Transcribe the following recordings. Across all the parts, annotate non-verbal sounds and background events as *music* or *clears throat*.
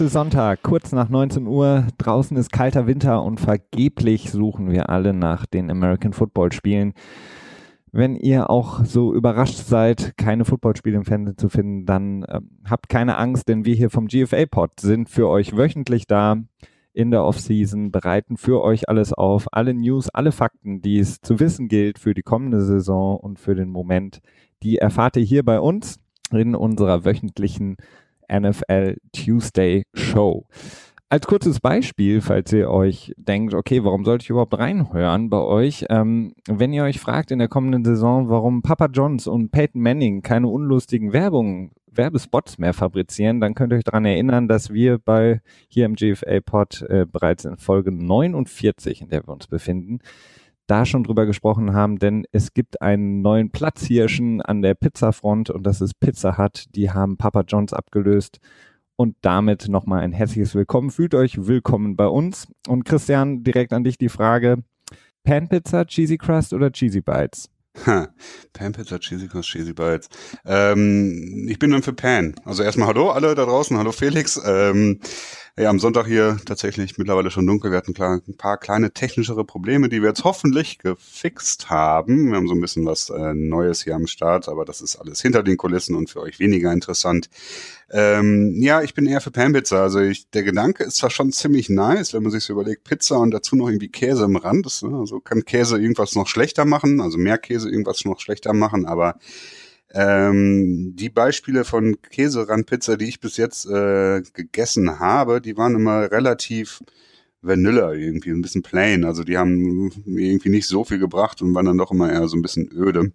es ist Sonntag, kurz nach 19 Uhr. Draußen ist kalter Winter und vergeblich suchen wir alle nach den American Football Spielen. Wenn ihr auch so überrascht seid, keine Footballspiele im Fernsehen zu finden, dann äh, habt keine Angst, denn wir hier vom GFA-Pod sind für euch wöchentlich da in der Offseason, bereiten für euch alles auf, alle News, alle Fakten, die es zu wissen gilt für die kommende Saison und für den Moment, die erfahrt ihr hier bei uns in unserer wöchentlichen NFL Tuesday Show. Als kurzes Beispiel, falls ihr euch denkt, okay, warum sollte ich überhaupt reinhören bei euch? Ähm, wenn ihr euch fragt in der kommenden Saison, warum Papa Johns und Peyton Manning keine unlustigen Werbungen, Werbespots mehr fabrizieren, dann könnt ihr euch daran erinnern, dass wir bei hier im GFA-Pod äh, bereits in Folge 49, in der wir uns befinden, da schon drüber gesprochen haben, denn es gibt einen neuen Platzhirschen an der Pizzafront und das ist Pizza Hut. Die haben Papa Johns abgelöst und damit nochmal ein herzliches Willkommen. Fühlt euch willkommen bei uns. Und Christian, direkt an dich die Frage: Pan Pizza, Cheesy Crust oder Cheesy Bites? Ha, Pan Pizza, Cheesy Crust, Cheesy Bites. Ähm, ich bin dann für Pan. Also erstmal Hallo alle da draußen, Hallo Felix. Ähm, ja, am Sonntag hier tatsächlich mittlerweile schon dunkel. Wir hatten ein paar kleine technischere Probleme, die wir jetzt hoffentlich gefixt haben. Wir haben so ein bisschen was äh, Neues hier am Start, aber das ist alles hinter den Kulissen und für euch weniger interessant. Ähm, ja, ich bin eher für Pan-Pizza. Also ich, der Gedanke ist zwar schon ziemlich nice, wenn man sich so überlegt, Pizza und dazu noch irgendwie Käse im Rand. Das, ne, also kann Käse irgendwas noch schlechter machen, also mehr Käse irgendwas noch schlechter machen, aber ähm, die Beispiele von Käserandpizza, die ich bis jetzt äh, gegessen habe, die waren immer relativ Vanilla irgendwie, ein bisschen plain. Also die haben irgendwie nicht so viel gebracht und waren dann doch immer eher so ein bisschen öde.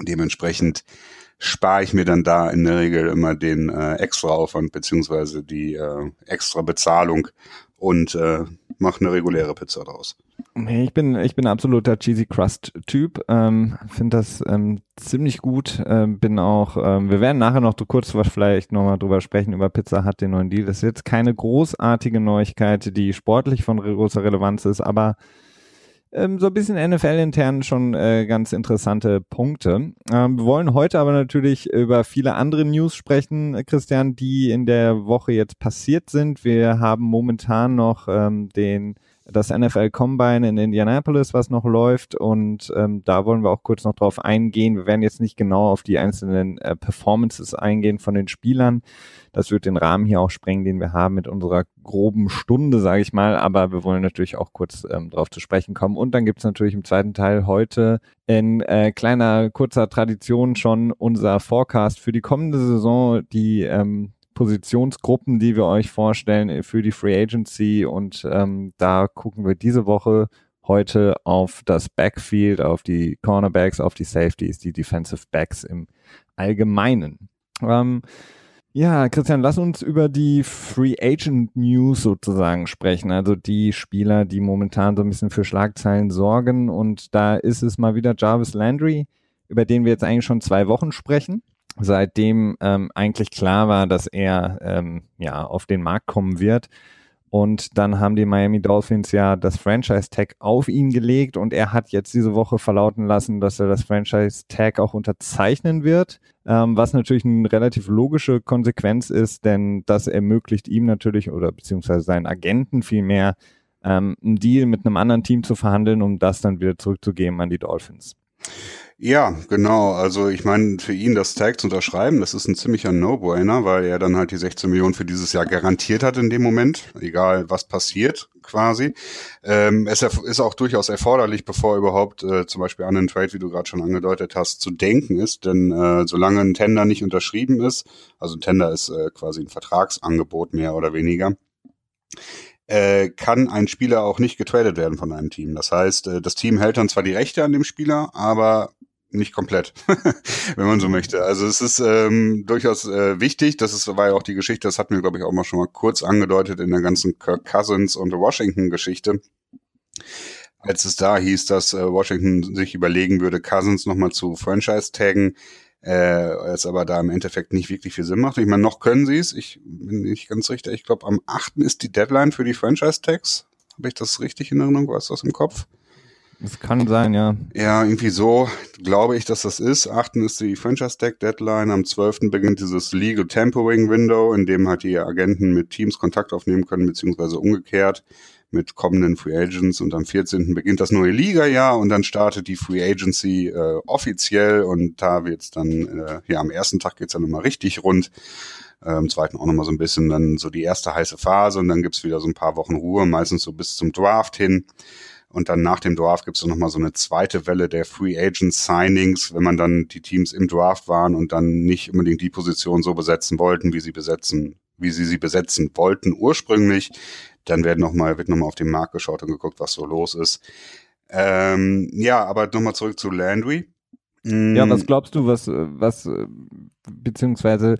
Dementsprechend spare ich mir dann da in der Regel immer den äh, extra Aufwand beziehungsweise die äh, extra Bezahlung und äh, mache eine reguläre Pizza draus. Ich bin, ich bin absoluter Cheesy Crust Typ. Ähm, Finde das ähm, ziemlich gut. Ähm, bin auch, ähm, wir werden nachher noch kurz vielleicht nochmal drüber sprechen, über Pizza hat den neuen Deal. Das ist jetzt keine großartige Neuigkeit, die sportlich von großer Relevanz ist, aber ähm, so ein bisschen NFL-intern schon äh, ganz interessante Punkte. Ähm, wir wollen heute aber natürlich über viele andere News sprechen, Christian, die in der Woche jetzt passiert sind. Wir haben momentan noch ähm, den das NFL Combine in Indianapolis, was noch läuft. Und ähm, da wollen wir auch kurz noch drauf eingehen. Wir werden jetzt nicht genau auf die einzelnen äh, Performances eingehen von den Spielern. Das wird den Rahmen hier auch sprengen, den wir haben mit unserer groben Stunde, sage ich mal. Aber wir wollen natürlich auch kurz ähm, darauf zu sprechen kommen. Und dann gibt's natürlich im zweiten Teil heute in äh, kleiner, kurzer Tradition schon unser Forecast für die kommende Saison, die ähm, Positionsgruppen, die wir euch vorstellen äh, für die Free Agency. Und ähm, da gucken wir diese Woche heute auf das Backfield, auf die Cornerbacks, auf die Safeties, die Defensive Backs im Allgemeinen. Ähm, ja, Christian, lass uns über die Free Agent News sozusagen sprechen. Also die Spieler, die momentan so ein bisschen für Schlagzeilen sorgen. Und da ist es mal wieder Jarvis Landry, über den wir jetzt eigentlich schon zwei Wochen sprechen seitdem ähm, eigentlich klar war, dass er ähm, ja auf den Markt kommen wird. Und dann haben die Miami Dolphins ja das Franchise-Tag auf ihn gelegt und er hat jetzt diese Woche verlauten lassen, dass er das Franchise-Tag auch unterzeichnen wird, ähm, was natürlich eine relativ logische Konsequenz ist, denn das ermöglicht ihm natürlich oder beziehungsweise seinen Agenten vielmehr ähm, einen Deal mit einem anderen Team zu verhandeln, um das dann wieder zurückzugeben an die Dolphins. Ja, genau. Also ich meine, für ihn das Tag zu unterschreiben, das ist ein ziemlicher No-Brainer, weil er dann halt die 16 Millionen für dieses Jahr garantiert hat in dem Moment, egal was passiert quasi. Ähm, es ist auch durchaus erforderlich, bevor überhaupt äh, zum Beispiel an einen Trade, wie du gerade schon angedeutet hast, zu denken ist. Denn äh, solange ein Tender nicht unterschrieben ist, also ein Tender ist äh, quasi ein Vertragsangebot mehr oder weniger, äh, kann ein Spieler auch nicht getradet werden von einem Team. Das heißt, äh, das Team hält dann zwar die Rechte an dem Spieler, aber nicht komplett, *laughs* wenn man so möchte. Also es ist ähm, durchaus äh, wichtig, das ist, war ja auch die Geschichte, das hatten wir, glaube ich, auch mal schon mal kurz angedeutet in der ganzen Kirk Cousins und Washington-Geschichte. Als es da hieß, dass äh, Washington sich überlegen würde, Cousins nochmal zu Franchise-Taggen, äh, es aber da im Endeffekt nicht wirklich viel Sinn macht. Ich meine, noch können sie es. Ich bin nicht ganz richtig. Ich glaube, am 8. ist die Deadline für die Franchise-Tags. Habe ich das richtig in Erinnerung? Was ist das im Kopf? Das kann sein, ja. Ja, irgendwie so glaube ich, dass das ist. Achten ist die Franchise Tag Deadline. Am 12. beginnt dieses Legal Tampering Window, in dem halt die Agenten mit Teams Kontakt aufnehmen können, beziehungsweise umgekehrt mit kommenden Free Agents und am 14. beginnt das neue Liga-Jahr und dann startet die Free Agency äh, offiziell und da wird's dann, äh, ja, am ersten Tag geht's dann nochmal richtig rund. Äh, Am zweiten auch nochmal so ein bisschen dann so die erste heiße Phase und dann gibt's wieder so ein paar Wochen Ruhe, meistens so bis zum Draft hin. Und dann nach dem Draft gibt es noch mal so eine zweite Welle der Free Agent Signings, wenn man dann die Teams im Draft waren und dann nicht unbedingt die Position so besetzen wollten, wie sie besetzen, wie sie sie besetzen wollten ursprünglich. Dann werden noch mal, wird noch mal auf den Markt geschaut und geguckt, was so los ist. Ähm, ja, aber noch mal zurück zu Landry. Ja, was mm. glaubst du, was, was, beziehungsweise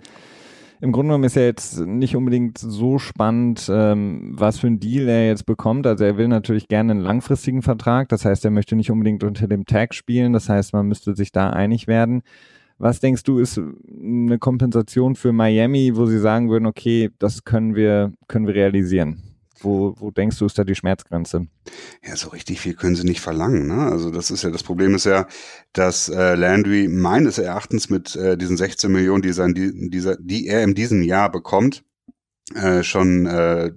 im Grunde genommen ist er jetzt nicht unbedingt so spannend, ähm, was für ein Deal er jetzt bekommt. Also er will natürlich gerne einen langfristigen Vertrag. Das heißt, er möchte nicht unbedingt unter dem Tag spielen. Das heißt, man müsste sich da einig werden. Was denkst du, ist eine Kompensation für Miami, wo sie sagen würden, okay, das können wir, können wir realisieren? Wo, wo denkst du, ist da die Schmerzgrenze? Ja, so richtig viel können sie nicht verlangen. Ne? Also das ist ja, das Problem ist ja, dass äh, Landry meines Erachtens mit äh, diesen 16 Millionen, die, sein, die, dieser, die er in diesem Jahr bekommt, äh, schon äh,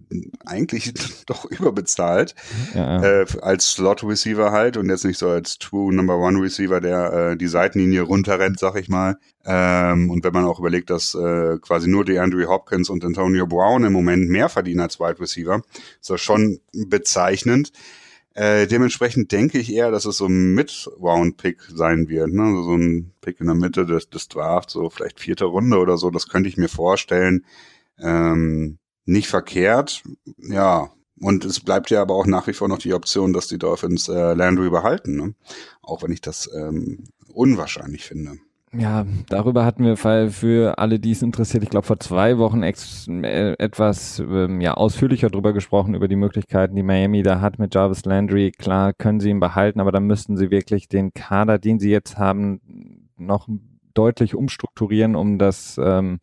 eigentlich *laughs* doch überbezahlt ja. äh, als Slot Receiver halt und jetzt nicht so als True Number One Receiver, der äh, die Seitenlinie runterrennt, sag ich mal. Ähm, und wenn man auch überlegt, dass äh, quasi nur die Andrew Hopkins und Antonio Brown im Moment mehr verdienen als Wide Receiver, ist das schon bezeichnend. Äh, dementsprechend denke ich eher, dass es so ein Mid-Round-Pick sein wird. Ne? Also so ein Pick in der Mitte des, des Drafts, so vielleicht vierte Runde oder so, das könnte ich mir vorstellen ähm, nicht verkehrt. Ja, und es bleibt ja aber auch nach wie vor noch die Option, dass die Dolphins äh, Landry behalten. Ne? Auch wenn ich das ähm, unwahrscheinlich finde. Ja, darüber hatten wir für alle, die es interessiert, ich glaube vor zwei Wochen ex äh, etwas ähm, ja, ausführlicher drüber gesprochen, über die Möglichkeiten, die Miami da hat mit Jarvis Landry. Klar können sie ihn behalten, aber dann müssten sie wirklich den Kader, den sie jetzt haben, noch deutlich umstrukturieren, um das ähm,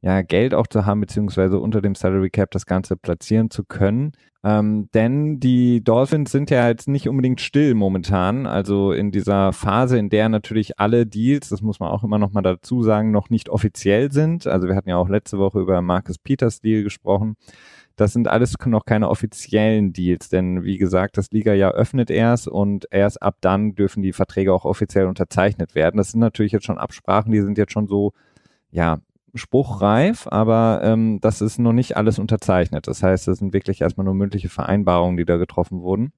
ja, Geld auch zu haben, beziehungsweise unter dem Salary Cap das Ganze platzieren zu können. Ähm, denn die Dolphins sind ja jetzt nicht unbedingt still momentan. Also in dieser Phase, in der natürlich alle Deals, das muss man auch immer noch mal dazu sagen, noch nicht offiziell sind. Also wir hatten ja auch letzte Woche über Marcus Peters Deal gesprochen. Das sind alles noch keine offiziellen Deals, denn wie gesagt, das Liga-Jahr öffnet erst und erst ab dann dürfen die Verträge auch offiziell unterzeichnet werden. Das sind natürlich jetzt schon Absprachen, die sind jetzt schon so, ja, spruchreif, aber ähm, das ist noch nicht alles unterzeichnet. Das heißt, das sind wirklich erstmal nur mündliche Vereinbarungen, die da getroffen wurden.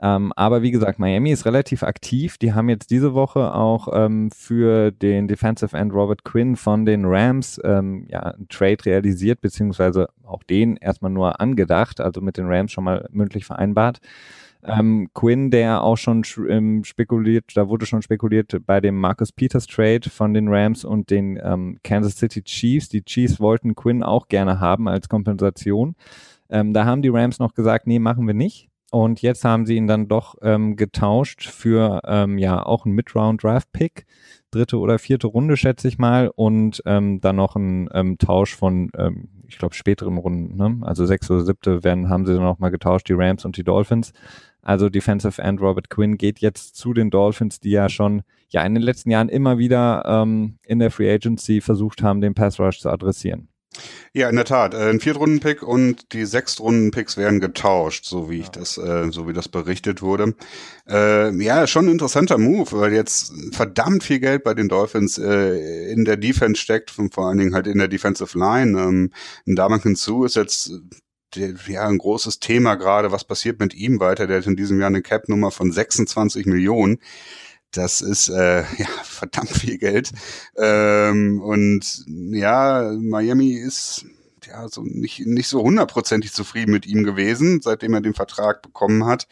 Ähm, aber wie gesagt, Miami ist relativ aktiv. Die haben jetzt diese Woche auch ähm, für den Defensive End Robert Quinn von den Rams ähm, ja, einen Trade realisiert, beziehungsweise auch den erstmal nur angedacht, also mit den Rams schon mal mündlich vereinbart. Ähm, Quinn, der auch schon ähm, spekuliert, da wurde schon spekuliert bei dem Marcus Peters Trade von den Rams und den ähm, Kansas City Chiefs. Die Chiefs wollten Quinn auch gerne haben als Kompensation. Ähm, da haben die Rams noch gesagt, nee, machen wir nicht. Und jetzt haben sie ihn dann doch ähm, getauscht für ähm, ja auch einen Mid-Round-Draft-Pick, dritte oder vierte Runde, schätze ich mal, und dann noch ein ähm, Tausch von, ich glaube, späteren Runden, ne? also sechs oder siebte werden, haben sie dann noch mal getauscht, die Rams und die Dolphins. Also Defensive End Robert Quinn geht jetzt zu den Dolphins, die ja schon ja in den letzten Jahren immer wieder ähm, in der Free Agency versucht haben, den Pass Rush zu adressieren. Ja, in der Tat. Äh, ein Viertrunden-Pick und die Sechstrunden-Picks werden getauscht, so wie ich das, äh, so wie das berichtet wurde. Äh, ja, schon ein interessanter Move, weil jetzt verdammt viel Geld bei den Dolphins äh, in der Defense steckt, vor allen Dingen halt in der Defensive Line. Ähm, ein Damankin Sue ist jetzt ja, ein großes Thema gerade, was passiert mit ihm weiter. Der hat in diesem Jahr eine Cap-Nummer von 26 Millionen. Das ist äh, *laughs* ja verdammt viel Geld. Ähm, und ja, Miami ist ja so nicht, nicht so hundertprozentig zufrieden mit ihm gewesen, seitdem er den Vertrag bekommen hat.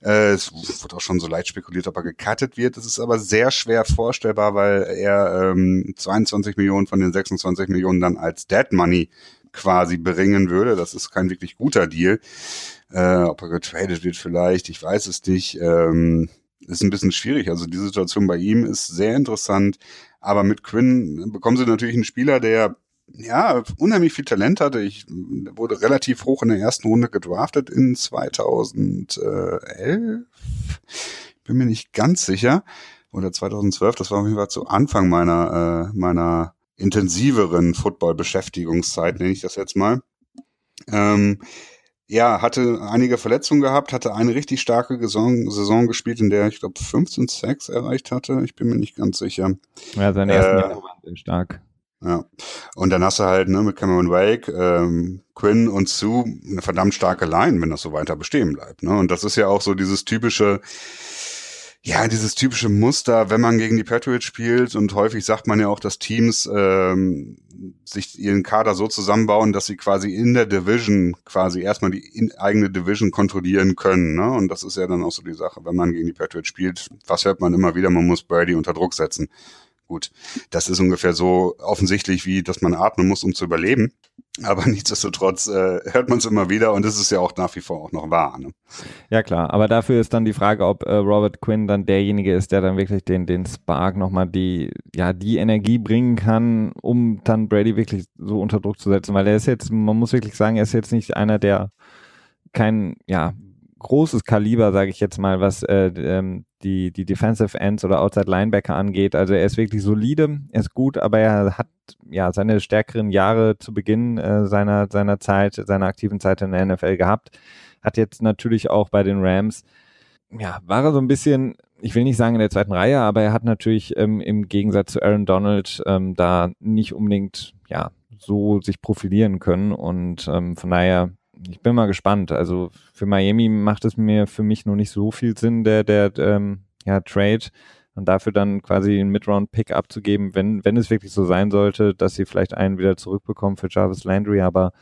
Äh, es wird auch schon so leicht spekuliert, ob er gecuttet wird. Das ist aber sehr schwer vorstellbar, weil er ähm, 22 Millionen von den 26 Millionen dann als Dead Money quasi bringen würde. Das ist kein wirklich guter Deal. Äh, ob er getradet wird vielleicht, ich weiß es nicht. Ähm, ist ein bisschen schwierig. Also die Situation bei ihm ist sehr interessant. Aber mit Quinn bekommen sie natürlich einen Spieler, der ja, unheimlich viel Talent hatte. Ich wurde relativ hoch in der ersten Runde gedraftet in 2011. Bin mir nicht ganz sicher. Oder 2012, das war auf jeden Fall zu Anfang meiner, äh, meiner intensiveren Football-Beschäftigungszeit, nenne ich das jetzt mal. Ähm, ja, hatte einige Verletzungen gehabt, hatte eine richtig starke Saison, Saison gespielt, in der ich glaube 15 Sacks erreicht hatte. Ich bin mir nicht ganz sicher. Ja, seine ersten äh, Jahre waren sehr stark. Ja. Und dann hast du halt ne, mit Cameron Wake, ähm, Quinn und Sue eine verdammt starke Line, wenn das so weiter bestehen bleibt. Ne? Und das ist ja auch so dieses typische, ja, dieses typische Muster, wenn man gegen die Patriots spielt und häufig sagt man ja auch, dass Teams ähm, sich ihren Kader so zusammenbauen, dass sie quasi in der Division quasi erstmal die eigene Division kontrollieren können. Ne? Und das ist ja dann auch so die Sache, wenn man gegen die Patriots spielt, was hört man immer wieder, man muss Brady unter Druck setzen. Gut, das ist ungefähr so offensichtlich, wie dass man atmen muss, um zu überleben. Aber *laughs* nichtsdestotrotz äh, hört man es immer wieder und es ist ja auch nach wie vor auch noch wahr. Ne? Ja klar, aber dafür ist dann die Frage, ob äh, Robert Quinn dann derjenige ist, der dann wirklich den, den Spark nochmal die, ja, die Energie bringen kann, um dann Brady wirklich so unter Druck zu setzen. Weil er ist jetzt, man muss wirklich sagen, er ist jetzt nicht einer, der kein, ja, großes Kaliber, sage ich jetzt mal, was äh, ähm, die, die Defensive Ends oder Outside Linebacker angeht. Also er ist wirklich solide, er ist gut, aber er hat ja seine stärkeren Jahre zu Beginn äh, seiner, seiner Zeit, seiner aktiven Zeit in der NFL gehabt. Hat jetzt natürlich auch bei den Rams, ja, war er so ein bisschen, ich will nicht sagen in der zweiten Reihe, aber er hat natürlich ähm, im Gegensatz zu Aaron Donald ähm, da nicht unbedingt, ja, so sich profilieren können und ähm, von daher ich bin mal gespannt. Also für Miami macht es mir für mich noch nicht so viel Sinn, der, der ähm, ja, Trade und dafür dann quasi einen Mid-Round-Pick abzugeben, wenn, wenn es wirklich so sein sollte, dass sie vielleicht einen wieder zurückbekommen für Jarvis Landry, aber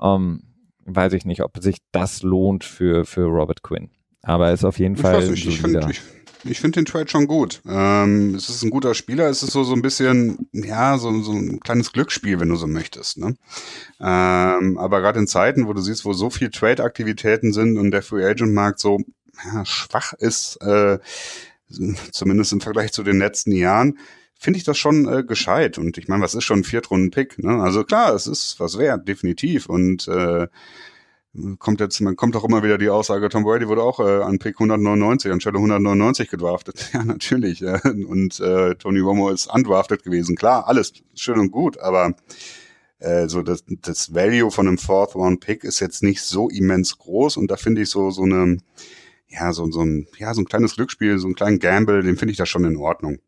ähm, weiß ich nicht, ob sich das lohnt für, für Robert Quinn. Aber er ist auf jeden ich Fall. Weiß nicht, ich finde ich finde den Trade schon gut. Ähm, es ist ein guter Spieler. Es ist so, so ein bisschen, ja, so, so ein kleines Glücksspiel, wenn du so möchtest. Ne? Ähm, aber gerade in Zeiten, wo du siehst, wo so viel Trade-Aktivitäten sind und der Free Agent-Markt so ja, schwach ist, äh, zumindest im Vergleich zu den letzten Jahren, finde ich das schon äh, gescheit. Und ich meine, was ist schon ein Viertrunden-Pick? Ne? Also klar, es ist was wert, definitiv. Und äh, kommt jetzt, man kommt auch immer wieder die Aussage, Tom Brady wurde auch äh, an Pick 199 anstelle 199 gedraftet. *laughs* Ja, natürlich. Ja. Und äh, Tony Romo ist undrafted gewesen. Klar, alles schön und gut, aber äh, so das, das Value von einem Fourth Round Pick ist jetzt nicht so immens groß und da finde ich so so eine ja so so ein ja so ein kleines Glücksspiel, so ein kleinen Gamble, den finde ich da schon in Ordnung.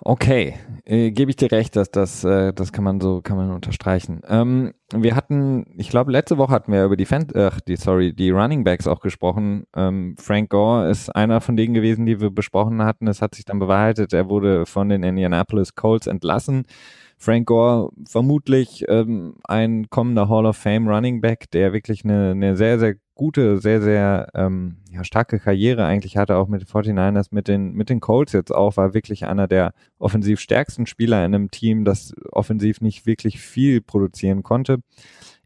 Okay, äh, gebe ich dir recht, dass das, äh, das kann man so, kann man unterstreichen. Ähm, wir hatten, ich glaube, letzte Woche hatten wir über die, Fan ach, die, sorry, die Running Backs auch gesprochen. Ähm, Frank Gore ist einer von denen gewesen, die wir besprochen hatten. Es hat sich dann bewahrheitet, er wurde von den Indianapolis Colts entlassen. Frank Gore vermutlich ähm, ein kommender Hall of Fame Running Back, der wirklich eine, eine sehr, sehr gute, sehr, sehr ähm, ja, starke Karriere eigentlich hatte, auch mit den 49ers, mit den, mit den Colts jetzt auch, war wirklich einer der offensiv stärksten Spieler in einem Team, das offensiv nicht wirklich viel produzieren konnte.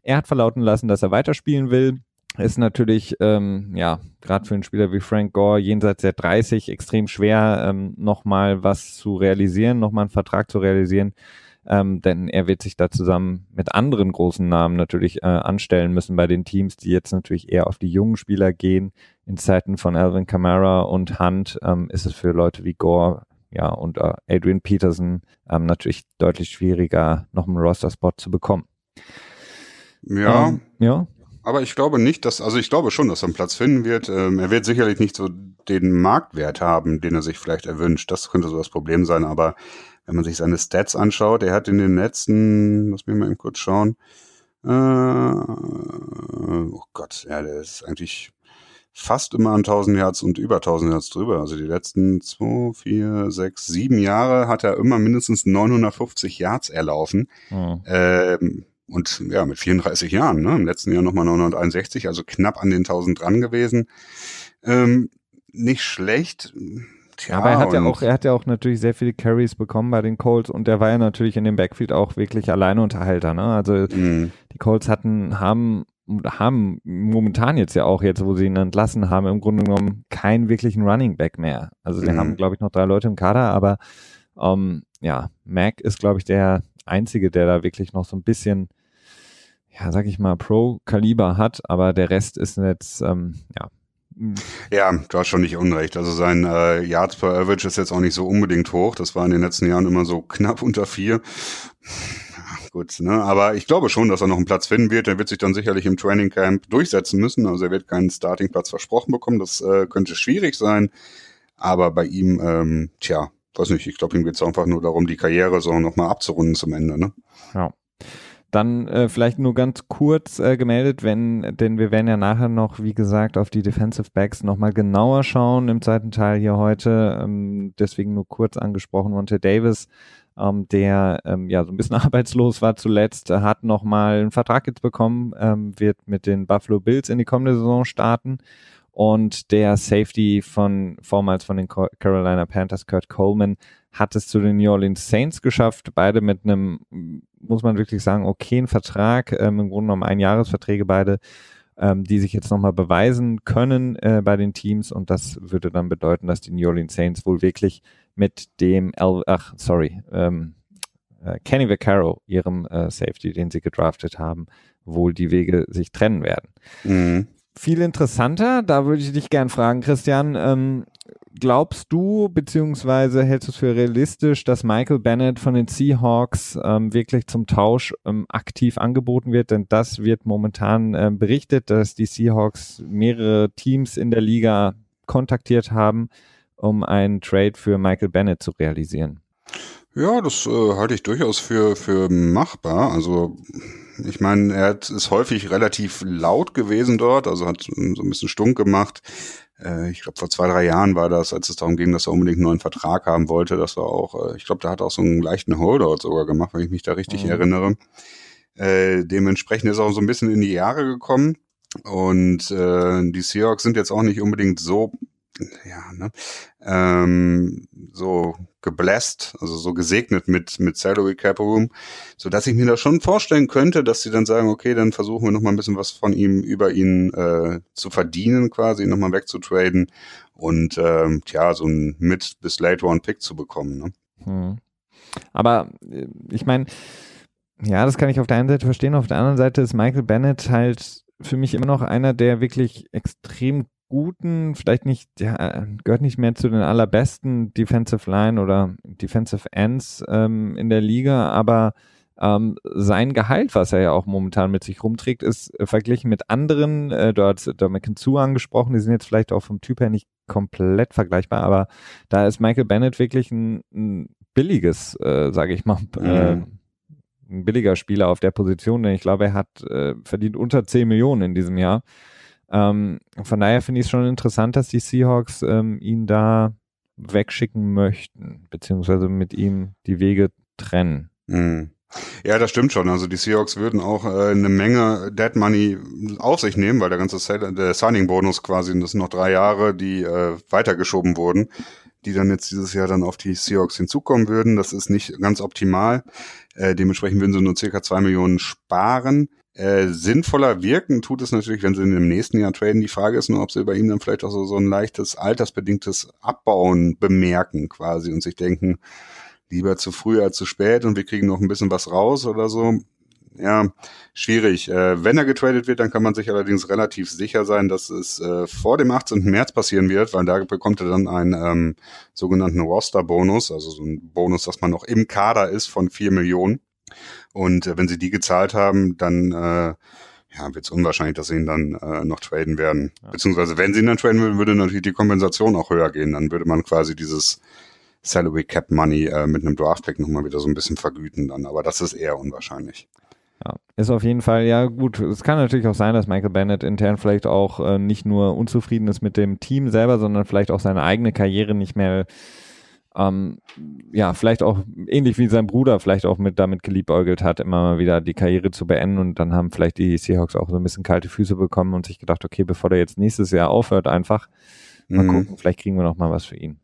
Er hat verlauten lassen, dass er weiterspielen will. Ist natürlich, ähm, ja, gerade für einen Spieler wie Frank Gore jenseits der 30 extrem schwer, ähm, nochmal was zu realisieren, nochmal einen Vertrag zu realisieren ähm, denn er wird sich da zusammen mit anderen großen Namen natürlich äh, anstellen müssen bei den Teams, die jetzt natürlich eher auf die jungen Spieler gehen. In Zeiten von Alvin Kamara und Hunt ähm, ist es für Leute wie Gore ja, und äh, Adrian Peterson ähm, natürlich deutlich schwieriger, noch einen Roster-Spot zu bekommen. Ja. Ähm, ja. Aber ich glaube nicht, dass, also ich glaube schon, dass er einen Platz finden wird. Ähm, er wird sicherlich nicht so den Marktwert haben, den er sich vielleicht erwünscht. Das könnte so das Problem sein, aber wenn man sich seine Stats anschaut, er hat in den letzten, lass mich mal eben kurz schauen, äh, oh Gott, ja, der ist eigentlich fast immer an 1000 Yards und über 1000 Yards drüber. Also die letzten zwei, vier, sechs, sieben Jahre hat er immer mindestens 950 Yards erlaufen. Mhm. Ähm, und ja, mit 34 Jahren, ne? im letzten Jahr nochmal 961, also knapp an den 1000 dran gewesen. Ähm, nicht schlecht Tja, aber er hat ja auch, er hat ja auch natürlich sehr viele Carries bekommen bei den Colts und der war ja natürlich in dem Backfield auch wirklich Alleinunterhalter. Ne? Also mhm. die Colts hatten, haben haben momentan jetzt ja auch jetzt, wo sie ihn entlassen haben, im Grunde genommen keinen wirklichen Running Back mehr. Also sie mhm. haben, glaube ich, noch drei Leute im Kader, aber ähm, ja, Mac ist, glaube ich, der, Einzige, der da wirklich noch so ein bisschen, ja, sag ich mal, Pro-Kaliber hat, aber der Rest ist jetzt, ähm, ja, ja, du hast schon nicht unrecht. Also sein äh, Yards per Average ist jetzt auch nicht so unbedingt hoch. Das war in den letzten Jahren immer so knapp *laughs* unter vier. gut, ne? Aber ich glaube schon, dass er noch einen Platz finden wird. Er wird sich dann sicherlich im Training Camp durchsetzen müssen. Also er wird keinen Startingplatz versprochen bekommen. Das äh, könnte schwierig sein. Aber bei ihm, ähm, tja, weiß nicht, ich glaube, ihm geht es einfach nur darum, die Karriere so nochmal abzurunden zum Ende, ne? Ja. Dann äh, vielleicht nur ganz kurz äh, gemeldet, wenn, denn wir werden ja nachher noch, wie gesagt, auf die Defensive Backs nochmal genauer schauen im zweiten Teil hier heute. Ähm, deswegen nur kurz angesprochen, Monte Davis, ähm, der ähm, ja so ein bisschen *laughs* arbeitslos war zuletzt, hat nochmal einen Vertrag jetzt bekommen, ähm, wird mit den Buffalo Bills in die kommende Saison starten. Und der Safety von vormals von den Carolina Panthers, Kurt Coleman, hat es zu den New Orleans Saints geschafft. Beide mit einem, muss man wirklich sagen, okayen Vertrag, ähm, im Grunde genommen Einjahresverträge beide, ähm, die sich jetzt nochmal beweisen können äh, bei den Teams. Und das würde dann bedeuten, dass die New Orleans Saints wohl wirklich mit dem, El ach, sorry, ähm, äh, Kenny Vaccaro, ihrem äh, Safety, den sie gedraftet haben, wohl die Wege sich trennen werden. Mhm. Viel interessanter, da würde ich dich gern fragen, Christian, ähm, glaubst du, beziehungsweise hältst du es für realistisch, dass Michael Bennett von den Seahawks ähm, wirklich zum Tausch ähm, aktiv angeboten wird? Denn das wird momentan ähm, berichtet, dass die Seahawks mehrere Teams in der Liga kontaktiert haben, um einen Trade für Michael Bennett zu realisieren. Ja, das äh, halte ich durchaus für, für machbar. Also ich meine, er hat, ist häufig relativ laut gewesen dort, also hat so ein bisschen stunk gemacht. Äh, ich glaube, vor zwei, drei Jahren war das, als es darum ging, dass er unbedingt einen neuen Vertrag haben wollte. Das war auch, äh, ich glaube, da hat er auch so einen leichten Holdout sogar gemacht, wenn ich mich da richtig mhm. erinnere. Äh, dementsprechend ist er auch so ein bisschen in die Jahre gekommen. Und äh, die Seahawks sind jetzt auch nicht unbedingt so ja, ne, ähm, so gebläst, also so gesegnet mit, mit Salary Cap Room, so dass ich mir da schon vorstellen könnte, dass sie dann sagen, okay, dann versuchen wir noch mal ein bisschen was von ihm über ihn äh, zu verdienen, quasi noch mal wegzutraden und ähm, tja, so ein Mid- bis Late Round Pick zu bekommen. Ne? Hm. Aber äh, ich meine, ja, das kann ich auf der einen Seite verstehen, auf der anderen Seite ist Michael Bennett halt für mich immer noch einer, der wirklich extrem guten, vielleicht nicht, ja, gehört nicht mehr zu den allerbesten Defensive Line oder Defensive Ends ähm, in der Liga, aber ähm, sein Gehalt, was er ja auch momentan mit sich rumträgt, ist äh, verglichen mit anderen, äh, du hast Dominican Zu angesprochen, die sind jetzt vielleicht auch vom Typ her nicht komplett vergleichbar, aber da ist Michael Bennett wirklich ein, ein billiges, äh, sage ich mal, mhm. äh, ein billiger Spieler auf der Position, denn ich glaube, er hat äh, verdient unter 10 Millionen in diesem Jahr. Ähm, von daher finde ich es schon interessant, dass die Seahawks ähm, ihn da wegschicken möchten, beziehungsweise mit ihm die Wege trennen. Mhm. Ja, das stimmt schon. Also die Seahawks würden auch äh, eine Menge Dead Money auf sich nehmen, weil der ganze Signing-Bonus quasi, das sind noch drei Jahre, die äh, weitergeschoben wurden, die dann jetzt dieses Jahr dann auf die Seahawks hinzukommen würden. Das ist nicht ganz optimal. Äh, dementsprechend würden sie nur circa zwei Millionen sparen. Äh, sinnvoller wirken tut es natürlich, wenn sie in dem nächsten Jahr traden. Die Frage ist nur, ob sie bei ihm dann vielleicht auch so, so ein leichtes altersbedingtes Abbauen bemerken quasi und sich denken, lieber zu früh als zu spät und wir kriegen noch ein bisschen was raus oder so. Ja, schwierig. Äh, wenn er getradet wird, dann kann man sich allerdings relativ sicher sein, dass es äh, vor dem 18. März passieren wird, weil da bekommt er dann einen ähm, sogenannten Roster-Bonus, also so ein Bonus, dass man noch im Kader ist von vier Millionen. Und äh, wenn sie die gezahlt haben, dann äh, ja, wird es unwahrscheinlich, dass sie ihn dann äh, noch traden werden. Ja. Beziehungsweise wenn sie ihn dann traden würden, würde natürlich die Kompensation auch höher gehen. Dann würde man quasi dieses Salary Cap Money äh, mit einem Draft Pick nochmal wieder so ein bisschen vergüten dann. Aber das ist eher unwahrscheinlich. Ja, ist auf jeden Fall, ja gut, es kann natürlich auch sein, dass Michael Bennett intern vielleicht auch äh, nicht nur unzufrieden ist mit dem Team selber, sondern vielleicht auch seine eigene Karriere nicht mehr ähm, ja, vielleicht auch ähnlich wie sein Bruder vielleicht auch mit damit geliebäugelt hat, immer mal wieder die Karriere zu beenden und dann haben vielleicht die Seahawks auch so ein bisschen kalte Füße bekommen und sich gedacht, okay, bevor der jetzt nächstes Jahr aufhört, einfach mal mhm. gucken, vielleicht kriegen wir noch mal was für ihn.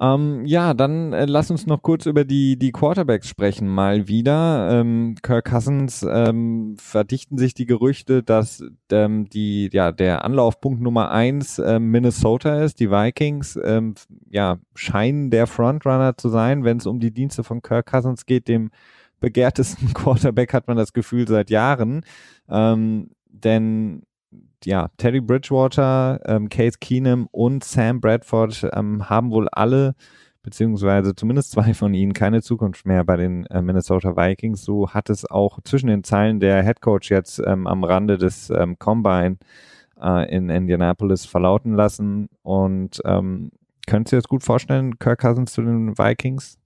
Ähm, ja, dann äh, lass uns noch kurz über die, die Quarterbacks sprechen. Mal wieder. Ähm, Kirk Cousins ähm, verdichten sich die Gerüchte, dass ähm, die, ja, der Anlaufpunkt Nummer eins ähm, Minnesota ist. Die Vikings ähm, ja, scheinen der Frontrunner zu sein, wenn es um die Dienste von Kirk Cousins geht, dem begehrtesten *laughs* Quarterback, hat man das Gefühl, seit Jahren. Ähm, denn ja, Teddy Bridgewater, ähm, Case Keenum und Sam Bradford ähm, haben wohl alle, beziehungsweise zumindest zwei von ihnen, keine Zukunft mehr bei den äh, Minnesota Vikings. So hat es auch zwischen den Zeilen der Head Coach jetzt ähm, am Rande des ähm, Combine äh, in Indianapolis verlauten lassen. Und ähm, könnt ihr es gut vorstellen, Kirk Cousins zu den Vikings?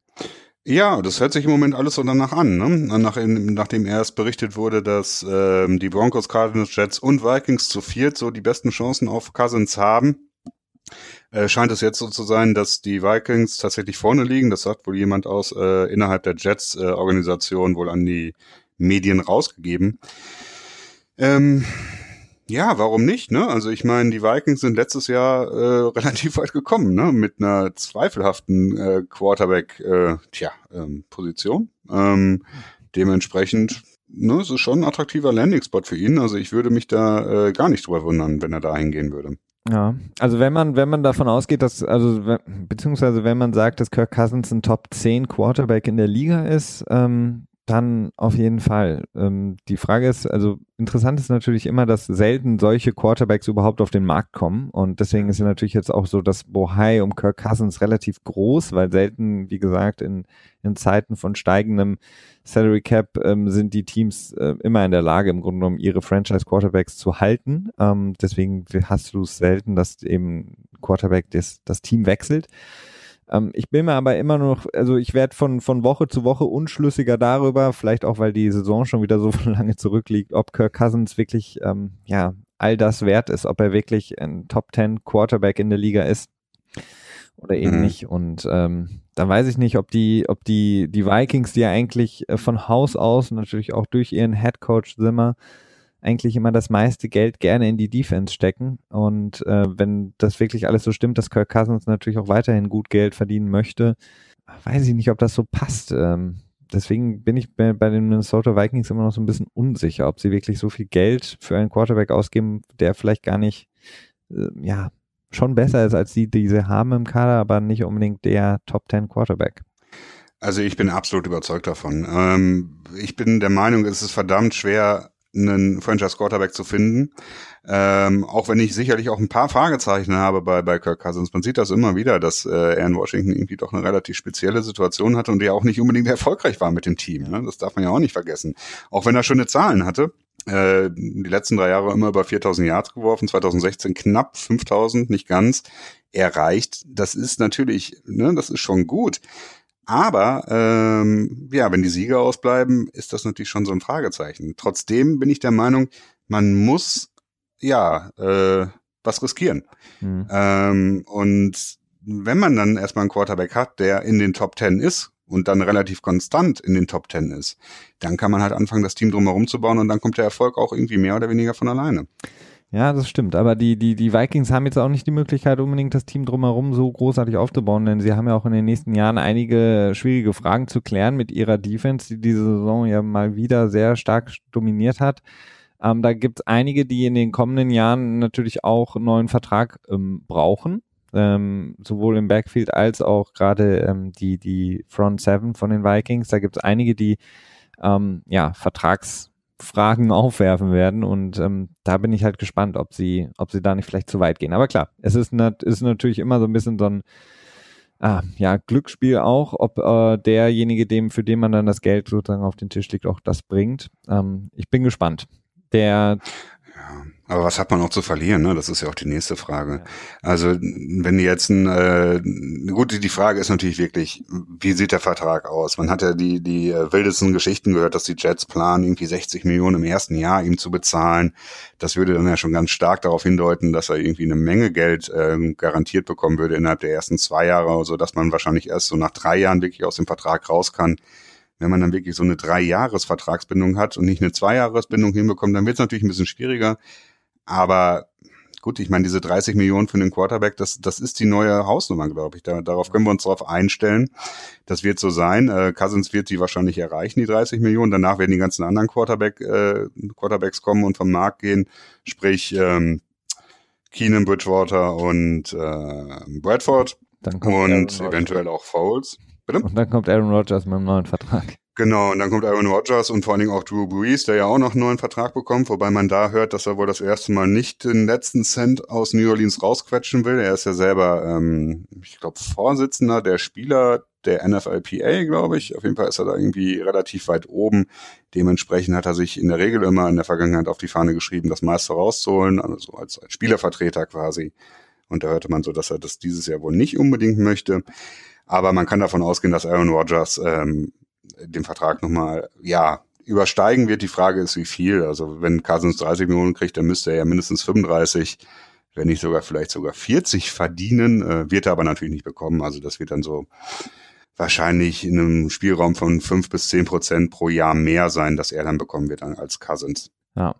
Ja, das hört sich im Moment alles so danach an. Ne? Nach, nachdem erst berichtet wurde, dass ähm, die Broncos, Cardinals, Jets und Vikings zu viert so die besten Chancen auf Cousins haben, äh, scheint es jetzt so zu sein, dass die Vikings tatsächlich vorne liegen. Das hat wohl jemand aus äh, innerhalb der Jets-Organisation äh, wohl an die Medien rausgegeben. Ähm, ja, warum nicht? Ne? Also ich meine, die Vikings sind letztes Jahr äh, *laughs* relativ weit gekommen, ne? Mit einer zweifelhaften äh, Quarterback, äh, ähm. Ähm, dementsprechend, ne, es ist schon ein attraktiver Landing-Spot für ihn. Also ich würde mich da äh, gar nicht drüber wundern, wenn er da hingehen würde. Ja, also wenn man, wenn man davon ausgeht, dass, also beziehungsweise wenn man sagt, dass Kirk Cousins ein Top 10 Quarterback in der Liga ist, ähm, dann auf jeden Fall. Ähm, die Frage ist, also interessant ist natürlich immer, dass selten solche Quarterbacks überhaupt auf den Markt kommen. Und deswegen ist ja natürlich jetzt auch so das Bohai um Kirk Cousins relativ groß, weil selten, wie gesagt, in, in Zeiten von steigendem Salary Cap ähm, sind die Teams äh, immer in der Lage, im Grunde genommen ihre Franchise Quarterbacks zu halten. Ähm, deswegen hast du es selten, dass eben Quarterback das, das Team wechselt. Ähm, ich bin mir aber immer noch, also ich werde von, von Woche zu Woche unschlüssiger darüber, vielleicht auch, weil die Saison schon wieder so *laughs* lange zurückliegt, ob Kirk Cousins wirklich, ähm, ja, all das wert ist, ob er wirklich ein Top 10 Quarterback in der Liga ist oder eben mhm. nicht. Und ähm, dann weiß ich nicht, ob die, ob die, die Vikings, die ja eigentlich äh, von Haus aus natürlich auch durch ihren Head Coach Zimmer eigentlich immer das meiste Geld gerne in die Defense stecken. Und äh, wenn das wirklich alles so stimmt, dass Kirk Cousins natürlich auch weiterhin gut Geld verdienen möchte, weiß ich nicht, ob das so passt. Ähm, deswegen bin ich bei, bei, den Minnesota Vikings immer noch so ein bisschen unsicher, ob sie wirklich so viel Geld für einen Quarterback ausgeben, der vielleicht gar nicht, äh, ja, schon besser ist als die, die sie haben im Kader, aber nicht unbedingt der Top 10 Quarterback. Also ich bin absolut überzeugt davon. Ähm, ich bin der Meinung, es ist verdammt schwer, einen Franchise Quarterback zu finden. Ähm, auch wenn ich sicherlich auch ein paar Fragezeichen habe bei, bei Kirk Cousins. Man sieht das immer wieder, dass äh, er in Washington irgendwie doch eine relativ spezielle Situation hatte und der auch nicht unbedingt erfolgreich war mit dem Team. Ne? Das darf man ja auch nicht vergessen. Auch wenn er schöne Zahlen hatte. Äh, die letzten drei Jahre immer über 4000 Yards geworfen, 2016 knapp 5000, nicht ganz erreicht. Das ist natürlich, ne, das ist schon gut. Aber ähm, ja, wenn die Siege ausbleiben, ist das natürlich schon so ein Fragezeichen. Trotzdem bin ich der Meinung, man muss ja äh, was riskieren. Mhm. Ähm, und wenn man dann erstmal einen Quarterback hat, der in den Top Ten ist und dann relativ konstant in den Top Ten ist, dann kann man halt anfangen, das Team drumherum zu bauen und dann kommt der Erfolg auch irgendwie mehr oder weniger von alleine. Ja, das stimmt. Aber die, die, die Vikings haben jetzt auch nicht die Möglichkeit, unbedingt das Team drumherum so großartig aufzubauen, denn sie haben ja auch in den nächsten Jahren einige schwierige Fragen zu klären mit ihrer Defense, die diese Saison ja mal wieder sehr stark dominiert hat. Ähm, da gibt es einige, die in den kommenden Jahren natürlich auch einen neuen Vertrag ähm, brauchen. Ähm, sowohl im Backfield als auch gerade ähm, die, die Front Seven von den Vikings. Da gibt es einige, die ähm, ja, Vertrags Fragen aufwerfen werden und ähm, da bin ich halt gespannt, ob sie, ob sie da nicht vielleicht zu weit gehen. Aber klar, es ist, nat ist natürlich immer so ein bisschen so ein ah, ja, Glücksspiel auch, ob äh, derjenige, dem, für den man dann das Geld sozusagen auf den Tisch legt, auch das bringt. Ähm, ich bin gespannt. Der. Aber was hat man auch zu verlieren? Ne? Das ist ja auch die nächste Frage. Ja. Also wenn jetzt ein, äh, gut, die Frage ist natürlich wirklich, wie sieht der Vertrag aus? Man hat ja die die äh, wildesten Geschichten gehört, dass die Jets planen, irgendwie 60 Millionen im ersten Jahr ihm zu bezahlen. Das würde dann ja schon ganz stark darauf hindeuten, dass er irgendwie eine Menge Geld äh, garantiert bekommen würde innerhalb der ersten zwei Jahre, so dass man wahrscheinlich erst so nach drei Jahren wirklich aus dem Vertrag raus kann wenn man dann wirklich so eine Drei-Jahres-Vertragsbindung hat und nicht eine Zwei-Jahres-Bindung hinbekommt, dann wird es natürlich ein bisschen schwieriger. Aber gut, ich meine, diese 30 Millionen für den Quarterback, das, das ist die neue Hausnummer, glaube ich. Da, darauf können wir uns darauf einstellen. Das wird so sein. Äh, Cousins wird die wahrscheinlich erreichen, die 30 Millionen. Danach werden die ganzen anderen Quarterback, äh, Quarterbacks kommen und vom Markt gehen. Sprich, ähm, Keenan Bridgewater und äh, Bradford und eventuell auch Foles. Bitte? Und dann kommt Aaron Rodgers mit einem neuen Vertrag. Genau, und dann kommt Aaron Rodgers und vor allen Dingen auch Drew Brees, der ja auch noch einen neuen Vertrag bekommt, wobei man da hört, dass er wohl das erste Mal nicht den letzten Cent aus New Orleans rausquetschen will. Er ist ja selber, ähm, ich glaube, Vorsitzender der Spieler der NFLPA, glaube ich. Auf jeden Fall ist er da irgendwie relativ weit oben. Dementsprechend hat er sich in der Regel immer in der Vergangenheit auf die Fahne geschrieben, das meiste rauszuholen, also als, als Spielervertreter quasi. Und da hörte man so, dass er das dieses Jahr wohl nicht unbedingt möchte. Aber man kann davon ausgehen, dass Aaron Rodgers ähm, den Vertrag nochmal, ja, übersteigen wird. Die Frage ist, wie viel. Also wenn Cousins 30 Millionen kriegt, dann müsste er ja mindestens 35, wenn nicht sogar vielleicht sogar 40 verdienen. Äh, wird er aber natürlich nicht bekommen. Also das wird dann so wahrscheinlich in einem Spielraum von 5 bis 10 Prozent pro Jahr mehr sein, dass er dann bekommen wird als Cousins. Ja,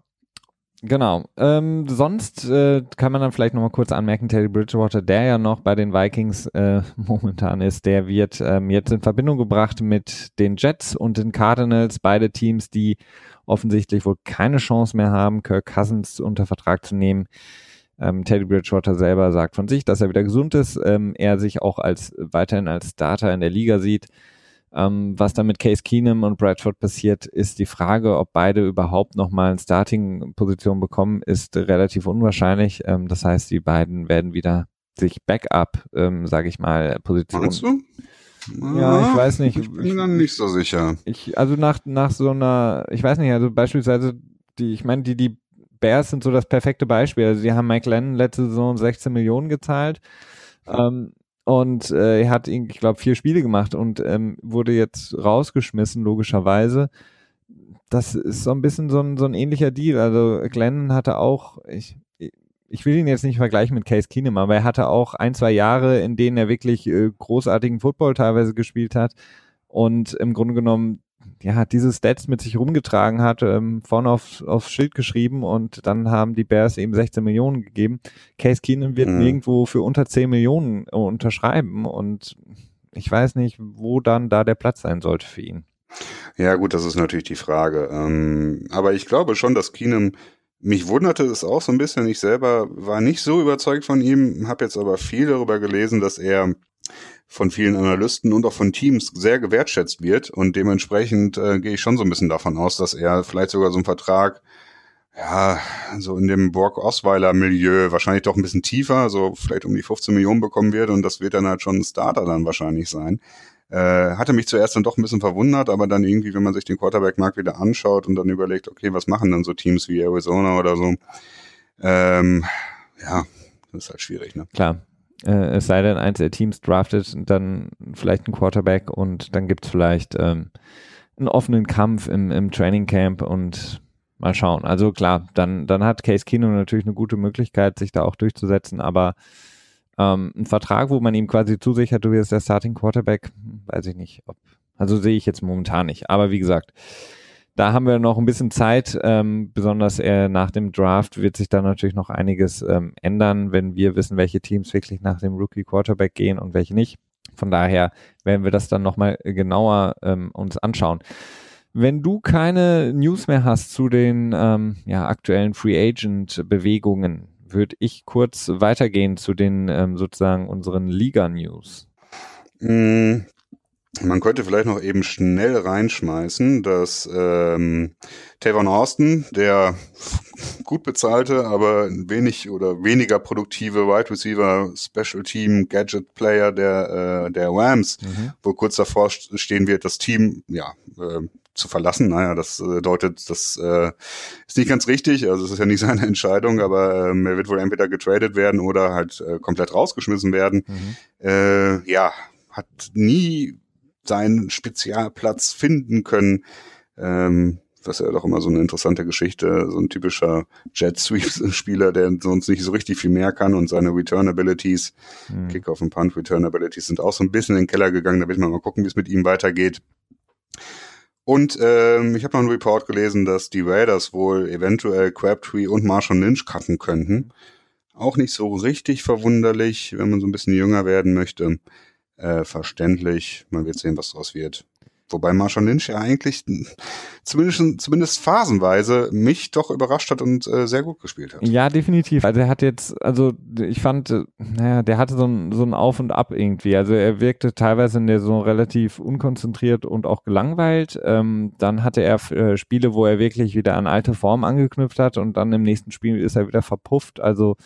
Genau. Ähm, sonst äh, kann man dann vielleicht nochmal kurz anmerken, Teddy Bridgewater, der ja noch bei den Vikings äh, *laughs* momentan ist, der wird ähm, jetzt in Verbindung gebracht mit den Jets und den Cardinals, beide Teams, die offensichtlich wohl keine Chance mehr haben, Kirk Cousins unter Vertrag zu nehmen. Ähm, Teddy Bridgewater selber sagt von sich, dass er wieder gesund ist, ähm, er sich auch als weiterhin als Starter in der Liga sieht. Ähm, was dann mit Case Keenum und Bradford passiert, ist die Frage, ob beide überhaupt nochmal eine Starting-Position bekommen, ist relativ unwahrscheinlich. Ähm, das heißt, die beiden werden wieder sich Backup, ähm, sage ich mal, Position. Meinst du? Ja, ich weiß nicht. Ich bin dann nicht so sicher. Ich, also nach, nach so einer, ich weiß nicht, also beispielsweise die, ich meine, die, die Bears sind so das perfekte Beispiel. Also sie haben Mike Lennon letzte Saison 16 Millionen gezahlt. Ähm, und äh, er hat, ich glaube, vier Spiele gemacht und ähm, wurde jetzt rausgeschmissen, logischerweise. Das ist so ein bisschen so ein, so ein ähnlicher Deal. Also Glenn hatte auch, ich, ich will ihn jetzt nicht vergleichen mit Case Keenum, aber er hatte auch ein, zwei Jahre, in denen er wirklich äh, großartigen Football teilweise gespielt hat und im Grunde genommen ja, diese Stats mit sich rumgetragen hat, ähm, vorne auf, aufs Schild geschrieben und dann haben die Bears eben 16 Millionen gegeben. Case Keenum wird mhm. nirgendwo für unter 10 Millionen äh, unterschreiben und ich weiß nicht, wo dann da der Platz sein sollte für ihn. Ja, gut, das ist natürlich die Frage. Ähm, aber ich glaube schon, dass Keenum mich wunderte es auch so ein bisschen. Ich selber war nicht so überzeugt von ihm, habe jetzt aber viel darüber gelesen, dass er von vielen Analysten und auch von Teams sehr gewertschätzt wird. Und dementsprechend äh, gehe ich schon so ein bisschen davon aus, dass er vielleicht sogar so einen Vertrag, ja, so in dem Borg-Osweiler-Milieu wahrscheinlich doch ein bisschen tiefer, so vielleicht um die 15 Millionen bekommen wird. Und das wird dann halt schon ein Starter dann wahrscheinlich sein. Äh, hatte mich zuerst dann doch ein bisschen verwundert, aber dann irgendwie, wenn man sich den Quarterback-Markt wieder anschaut und dann überlegt, okay, was machen dann so Teams wie Arizona oder so, ähm, ja, das ist halt schwierig, ne? Klar, äh, es sei denn, eins der Teams draftet dann vielleicht einen Quarterback und dann gibt es vielleicht ähm, einen offenen Kampf im, im Training Camp und mal schauen. Also klar, dann, dann hat Case Keenum natürlich eine gute Möglichkeit, sich da auch durchzusetzen, aber ähm, ein Vertrag, wo man ihm quasi zusichert, du wirst der Starting Quarterback, weiß ich nicht. Ob, also sehe ich jetzt momentan nicht. Aber wie gesagt, da haben wir noch ein bisschen Zeit, ähm, besonders äh, nach dem Draft wird sich da natürlich noch einiges ähm, ändern, wenn wir wissen, welche Teams wirklich nach dem Rookie Quarterback gehen und welche nicht. Von daher werden wir das dann nochmal genauer ähm, uns anschauen. Wenn du keine News mehr hast zu den ähm, ja, aktuellen Free Agent Bewegungen, würde ich kurz weitergehen zu den ähm, sozusagen unseren Liga News. Mm, man könnte vielleicht noch eben schnell reinschmeißen, dass ähm, Tavon Austin, der gut bezahlte, aber wenig oder weniger produktive Wide Receiver Special Team Gadget Player der äh, der Rams, mhm. wo kurz davor stehen wird, das Team ja äh, zu verlassen. Naja, das äh, deutet, das äh, ist nicht ganz richtig. Also es ist ja nicht *laughs* seine Entscheidung, aber ähm, er wird wohl entweder getradet werden oder halt äh, komplett rausgeschmissen werden. Mhm. Äh, ja, hat nie seinen Spezialplatz finden können. Ähm, das ist ja doch immer so eine interessante Geschichte. So ein typischer Jet Sweeps-Spieler, der sonst nicht so richtig viel mehr kann und seine Return Abilities, mhm. Kickoff und Punt Return Abilities sind auch so ein bisschen in den Keller gegangen. Da will man mal gucken, wie es mit ihm weitergeht. Und ähm, ich habe noch einen Report gelesen, dass die Raiders wohl eventuell Crabtree und Marshall Lynch cutten könnten. Auch nicht so richtig verwunderlich, wenn man so ein bisschen jünger werden möchte äh, verständlich. Man wird sehen, was draus wird. Wobei Marshall Lynch ja eigentlich zumindest, zumindest phasenweise mich doch überrascht hat und äh, sehr gut gespielt hat. Ja, definitiv. Also er hat jetzt, also ich fand, äh, naja, der hatte so ein, so ein Auf und Ab irgendwie. Also er wirkte teilweise in der so relativ unkonzentriert und auch gelangweilt. Ähm, dann hatte er äh, Spiele, wo er wirklich wieder an alte Form angeknüpft hat und dann im nächsten Spiel ist er wieder verpufft. Also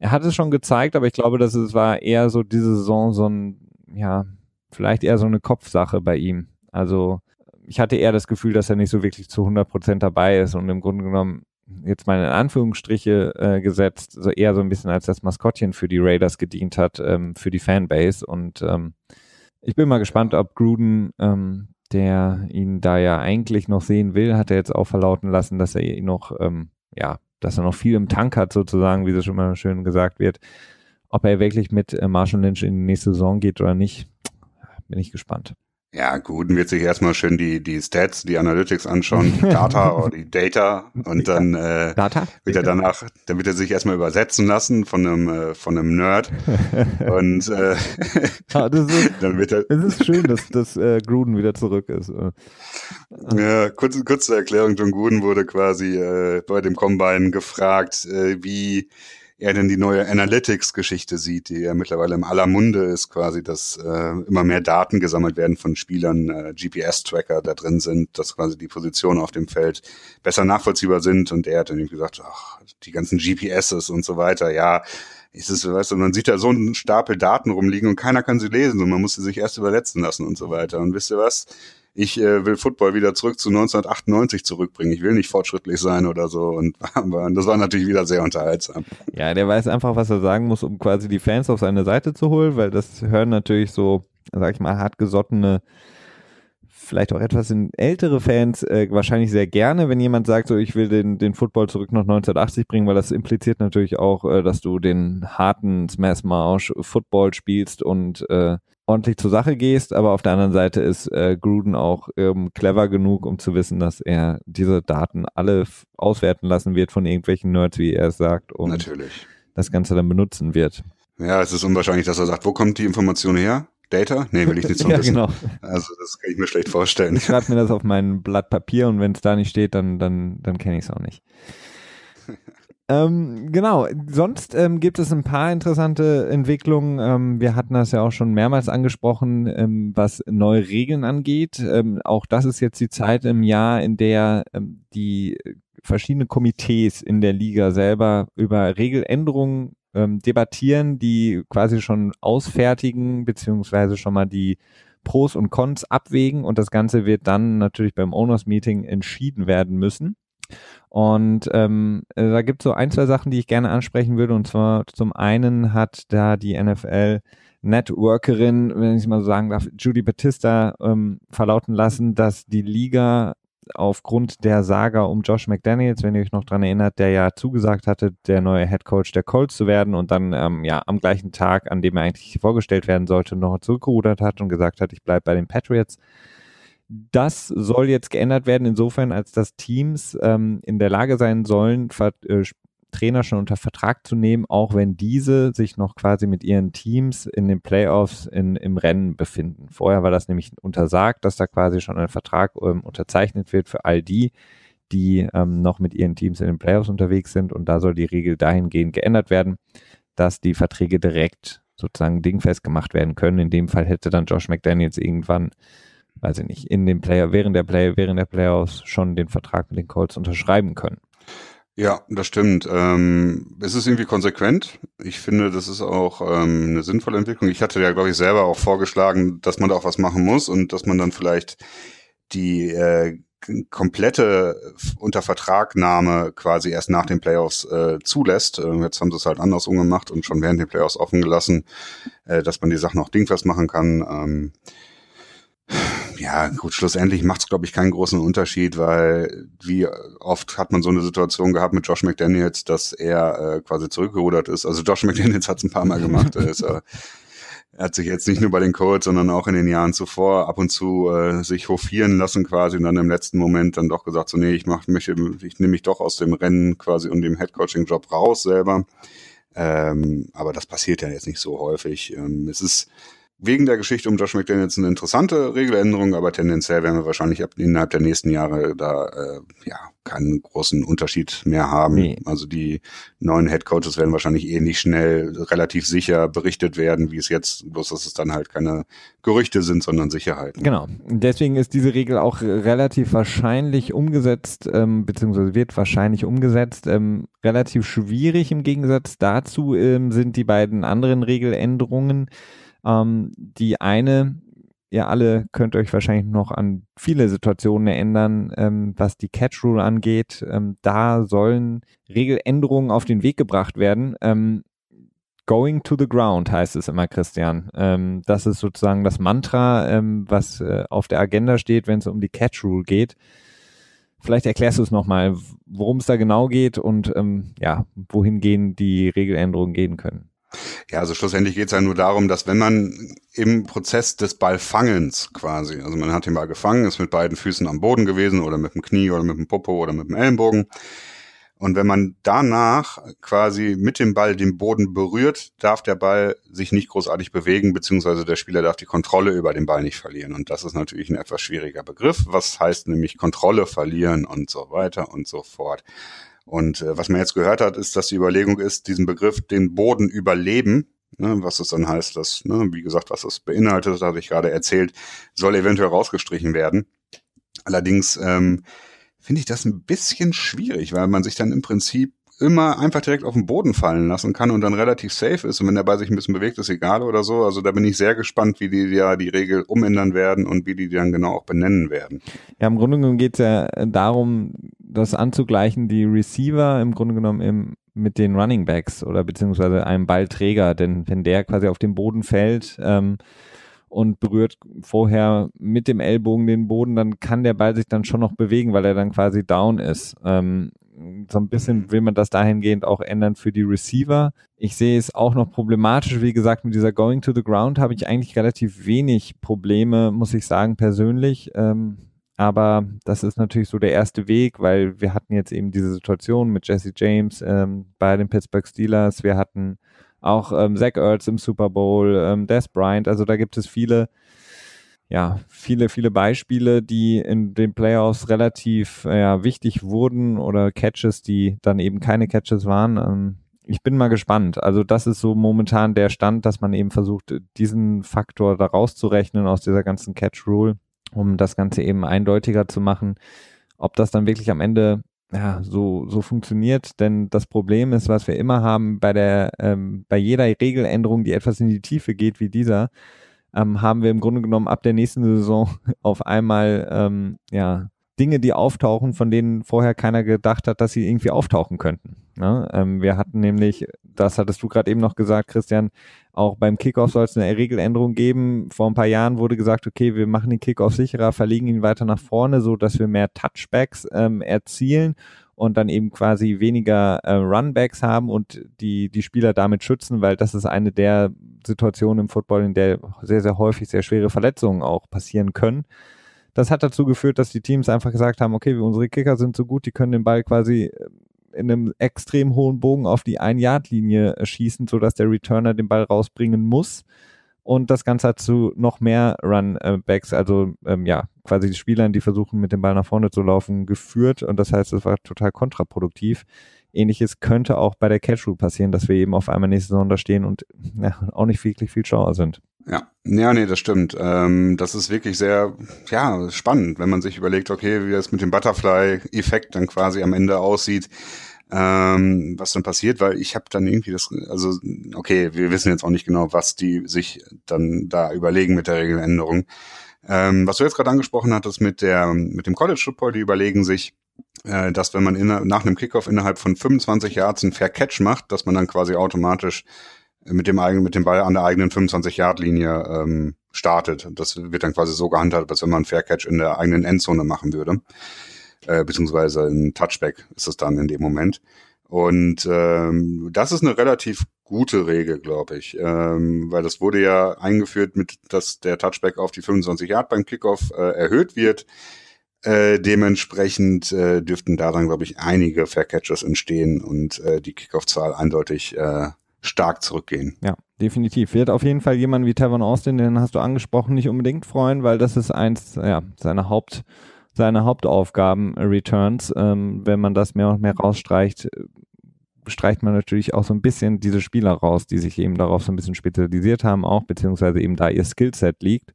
er hat es schon gezeigt, aber ich glaube, dass es war eher so diese Saison so ein, ja, vielleicht eher so eine Kopfsache bei ihm. Also ich hatte eher das Gefühl, dass er nicht so wirklich zu 100 Prozent dabei ist und im Grunde genommen jetzt mal in Anführungsstriche äh, gesetzt, so eher so ein bisschen als das Maskottchen für die Raiders gedient hat, ähm, für die Fanbase. Und ähm, ich bin mal gespannt, ob Gruden, ähm, der ihn da ja eigentlich noch sehen will, hat er jetzt auch verlauten lassen, dass er ihn noch, ähm, ja, dass er noch viel im Tank hat, sozusagen, wie das schon mal schön gesagt wird. Ob er wirklich mit äh, Marshall Lynch in die nächste Saison geht oder nicht, bin ich gespannt. Ja, Guden wird sich erstmal schön die, die Stats, die Analytics anschauen, die Data *laughs* oder die Data und dann äh, Data? wird er danach, dann wird er sich erstmal übersetzen lassen von einem äh, von einem Nerd *laughs* und äh, ja, das ist, *laughs* dann wird er. Es ist schön, dass, dass äh, Gruden wieder zurück ist. Ja, kurze, kurze Erklärung, John Gruden wurde quasi äh, bei dem Combine gefragt, äh, wie er denn die neue Analytics-Geschichte sieht, die ja mittlerweile im aller Munde ist, quasi, dass äh, immer mehr Daten gesammelt werden von Spielern, äh, GPS-Tracker da drin sind, dass quasi die Positionen auf dem Feld besser nachvollziehbar sind. Und er hat dann irgendwie gesagt, ach, die ganzen GPSs und so weiter, ja, ist es, weißt du, man sieht da so einen Stapel Daten rumliegen und keiner kann sie lesen und man muss sie sich erst übersetzen lassen und so weiter. Und wisst ihr was? Ich äh, will Football wieder zurück zu 1998 zurückbringen. Ich will nicht fortschrittlich sein oder so. *laughs* Und das war natürlich wieder sehr unterhaltsam. Ja, der weiß einfach, was er sagen muss, um quasi die Fans auf seine Seite zu holen, weil das hören natürlich so, sag ich mal, hartgesottene vielleicht auch etwas in ältere Fans äh, wahrscheinlich sehr gerne, wenn jemand sagt, so ich will den, den Football zurück nach 1980 bringen, weil das impliziert natürlich auch, äh, dass du den harten Smash Marsh Football spielst und äh, ordentlich zur Sache gehst, aber auf der anderen Seite ist äh, Gruden auch ähm, clever genug, um zu wissen, dass er diese Daten alle auswerten lassen wird von irgendwelchen Nerds, wie er es sagt, und Natürlich. das Ganze dann benutzen wird. Ja, es ist unwahrscheinlich, dass er sagt, wo kommt die Information her? Data? Nee, will ich nicht so *laughs* ja, wissen. Genau. Also das kann ich mir schlecht vorstellen. Ich schreibe mir *laughs* das auf mein Blatt Papier und wenn es da nicht steht, dann, dann, dann kenne ich es auch nicht. *laughs* Ähm, genau, sonst ähm, gibt es ein paar interessante Entwicklungen. Ähm, wir hatten das ja auch schon mehrmals angesprochen, ähm, was neue Regeln angeht. Ähm, auch das ist jetzt die Zeit im Jahr, in der ähm, die verschiedenen Komitees in der Liga selber über Regeländerungen debattieren, die quasi schon ausfertigen, beziehungsweise schon mal die Pros und Cons abwägen und das Ganze wird dann natürlich beim Owners Meeting entschieden werden müssen. Und ähm, äh, da gibt es so ein, zwei Sachen, die ich gerne ansprechen würde. Und zwar zum einen hat da die NFL Networkerin, wenn ich mal so sagen darf, Judy Batista ähm, verlauten lassen, dass die Liga aufgrund der Saga um Josh McDaniels, wenn ihr euch noch dran erinnert, der ja zugesagt hatte, der neue Head Coach der Colts zu werden und dann ähm, ja am gleichen Tag, an dem er eigentlich vorgestellt werden sollte, noch zurückgerudert hat und gesagt hat, ich bleibe bei den Patriots. Das soll jetzt geändert werden, insofern, als dass Teams ähm, in der Lage sein sollen, äh, Trainer schon unter Vertrag zu nehmen, auch wenn diese sich noch quasi mit ihren Teams in den Playoffs in, im Rennen befinden. Vorher war das nämlich untersagt, dass da quasi schon ein Vertrag ähm, unterzeichnet wird für all die, die ähm, noch mit ihren Teams in den Playoffs unterwegs sind. Und da soll die Regel dahingehend geändert werden, dass die Verträge direkt sozusagen dingfest gemacht werden können. In dem Fall hätte dann Josh McDaniels irgendwann weiß ich nicht, in den Player, während der Play, während der Playoffs schon den Vertrag mit den Colts unterschreiben können. Ja, das stimmt. Ähm, es ist irgendwie konsequent. Ich finde, das ist auch ähm, eine sinnvolle Entwicklung. Ich hatte ja, glaube ich, selber auch vorgeschlagen, dass man da auch was machen muss und dass man dann vielleicht die äh, komplette Untervertragnahme quasi erst nach den Playoffs äh, zulässt. Äh, jetzt haben sie es halt andersrum gemacht und schon während den Playoffs offen gelassen, äh, dass man die Sachen auch dingfest machen kann. Ähm, ja, gut, schlussendlich macht es, glaube ich, keinen großen Unterschied, weil wie oft hat man so eine Situation gehabt mit Josh McDaniels, dass er äh, quasi zurückgerudert ist. Also Josh McDaniels hat es ein paar Mal gemacht. er, ist, äh, *laughs* er hat sich jetzt nicht nur bei den Colts, sondern auch in den Jahren zuvor ab und zu äh, sich hofieren lassen quasi und dann im letzten Moment dann doch gesagt, so nee, ich mach, möchte, ich nehme mich doch aus dem Rennen quasi und dem Headcoaching-Job raus selber. Ähm, aber das passiert ja jetzt nicht so häufig. Ähm, es ist wegen der Geschichte um Josh McDaniels eine interessante Regeländerung, aber tendenziell werden wir wahrscheinlich ab, innerhalb der nächsten Jahre da äh, ja keinen großen Unterschied mehr haben. Nee. Also die neuen Head Coaches werden wahrscheinlich ähnlich schnell relativ sicher berichtet werden, wie es jetzt, bloß dass es dann halt keine Gerüchte sind, sondern Sicherheiten. Genau. Deswegen ist diese Regel auch relativ wahrscheinlich umgesetzt, ähm, beziehungsweise wird wahrscheinlich umgesetzt. Ähm, relativ schwierig im Gegensatz dazu ähm, sind die beiden anderen Regeländerungen. Ähm, die eine ihr alle könnt euch wahrscheinlich noch an viele Situationen erinnern, ähm, was die Catch Rule angeht. Ähm, da sollen Regeländerungen auf den Weg gebracht werden. Ähm, Going to the ground heißt es immer, Christian. Ähm, das ist sozusagen das Mantra, ähm, was äh, auf der Agenda steht, wenn es um die Catch Rule geht. Vielleicht erklärst du es nochmal, worum es da genau geht und ähm, ja, wohin gehen die Regeländerungen gehen können. Ja, also schlussendlich geht es ja nur darum, dass wenn man im Prozess des Ballfangens quasi, also man hat den Ball gefangen, ist mit beiden Füßen am Boden gewesen oder mit dem Knie oder mit dem Popo oder mit dem Ellenbogen. Und wenn man danach quasi mit dem Ball den Boden berührt, darf der Ball sich nicht großartig bewegen, beziehungsweise der Spieler darf die Kontrolle über den Ball nicht verlieren. Und das ist natürlich ein etwas schwieriger Begriff. Was heißt nämlich Kontrolle verlieren und so weiter und so fort. Und äh, was man jetzt gehört hat, ist, dass die Überlegung ist, diesen Begriff den Boden überleben, ne, was es dann heißt, dass, ne, wie gesagt, was es beinhaltet, das hatte ich gerade erzählt, soll eventuell rausgestrichen werden. Allerdings ähm, finde ich das ein bisschen schwierig, weil man sich dann im Prinzip immer einfach direkt auf den Boden fallen lassen kann und dann relativ safe ist. Und wenn der Ball sich ein bisschen bewegt, ist egal oder so. Also da bin ich sehr gespannt, wie die ja die Regel umändern werden und wie die, die dann genau auch benennen werden. Ja, im Grunde genommen geht es ja darum, das anzugleichen, die Receiver im Grunde genommen im, mit den Running Backs oder beziehungsweise einem Ballträger. Denn wenn der quasi auf den Boden fällt, ähm, und berührt vorher mit dem Ellbogen den Boden, dann kann der Ball sich dann schon noch bewegen, weil er dann quasi down ist. Ähm, so ein bisschen will man das dahingehend auch ändern für die Receiver. Ich sehe es auch noch problematisch. Wie gesagt, mit dieser Going to the Ground habe ich eigentlich relativ wenig Probleme, muss ich sagen, persönlich. Ähm, aber das ist natürlich so der erste Weg, weil wir hatten jetzt eben diese Situation mit Jesse James ähm, bei den Pittsburgh Steelers. Wir hatten auch ähm, Zach Ertz im Super Bowl, ähm, Des Bryant. Also da gibt es viele ja, viele, viele Beispiele, die in den Playoffs relativ ja, wichtig wurden oder Catches, die dann eben keine Catches waren. Ähm, ich bin mal gespannt. Also das ist so momentan der Stand, dass man eben versucht, diesen Faktor da rauszurechnen aus dieser ganzen Catch Rule, um das Ganze eben eindeutiger zu machen. Ob das dann wirklich am Ende ja, so, so funktioniert, denn das Problem ist, was wir immer haben bei der, ähm, bei jeder Regeländerung, die etwas in die Tiefe geht, wie dieser, ähm, haben wir im Grunde genommen ab der nächsten Saison *laughs* auf einmal ähm, ja Dinge, die auftauchen, von denen vorher keiner gedacht hat, dass sie irgendwie auftauchen könnten. Ne? Ähm, wir hatten nämlich, das hattest du gerade eben noch gesagt, Christian, auch beim Kickoff soll es eine Regeländerung geben. Vor ein paar Jahren wurde gesagt, okay, wir machen den Kickoff sicherer, verlegen ihn weiter nach vorne, so dass wir mehr Touchbacks ähm, erzielen und dann eben quasi weniger äh, Runbacks haben und die, die Spieler damit schützen, weil das ist eine der Situationen im Football, in der sehr, sehr häufig sehr schwere Verletzungen auch passieren können. Das hat dazu geführt, dass die Teams einfach gesagt haben, okay, unsere Kicker sind so gut, die können den Ball quasi äh, in einem extrem hohen Bogen auf die Ein-Yard-Linie äh, schießen, sodass der Returner den Ball rausbringen muss. Und das Ganze hat zu noch mehr Runbacks, also ähm, ja, quasi die Spielern, die versuchen, mit dem Ball nach vorne zu laufen, geführt. Und das heißt, es war total kontraproduktiv. Ähnliches könnte auch bei der Catch passieren, dass wir eben auf einmal nächste Saison da stehen und ja, auch nicht wirklich viel schlauer sind. Ja, ja, nee, das stimmt. Ähm, das ist wirklich sehr, ja, spannend, wenn man sich überlegt, okay, wie das mit dem Butterfly-Effekt dann quasi am Ende aussieht, ähm, was dann passiert, weil ich habe dann irgendwie das, also okay, wir wissen jetzt auch nicht genau, was die sich dann da überlegen mit der Regeländerung. Ähm, was du jetzt gerade angesprochen hattest mit der, mit dem College Football, die überlegen sich, äh, dass wenn man in, nach einem Kickoff innerhalb von 25 Yards einen Fair Catch macht, dass man dann quasi automatisch mit dem eigenen, mit dem Ball an der eigenen 25 Yard Linie ähm, startet. Das wird dann quasi so gehandhabt, als wenn man einen Fair Catch in der eigenen Endzone machen würde. Äh, beziehungsweise ein Touchback ist es dann in dem Moment. Und ähm, das ist eine relativ gute Regel, glaube ich, ähm, weil das wurde ja eingeführt mit, dass der Touchback auf die 25 Yard beim Kickoff äh, erhöht wird. Äh, dementsprechend äh, dürften daran, glaube ich, einige Fair Catches entstehen und äh, die Kickoff-Zahl eindeutig äh, stark zurückgehen. Ja, definitiv. Wird auf jeden Fall jemand wie Tavon Austin, den hast du angesprochen, nicht unbedingt freuen, weil das ist eins ja, seiner Haupt seine Hauptaufgaben Returns. Ähm, wenn man das mehr und mehr rausstreicht, streicht man natürlich auch so ein bisschen diese Spieler raus, die sich eben darauf so ein bisschen spezialisiert haben, auch beziehungsweise eben da ihr Skillset liegt.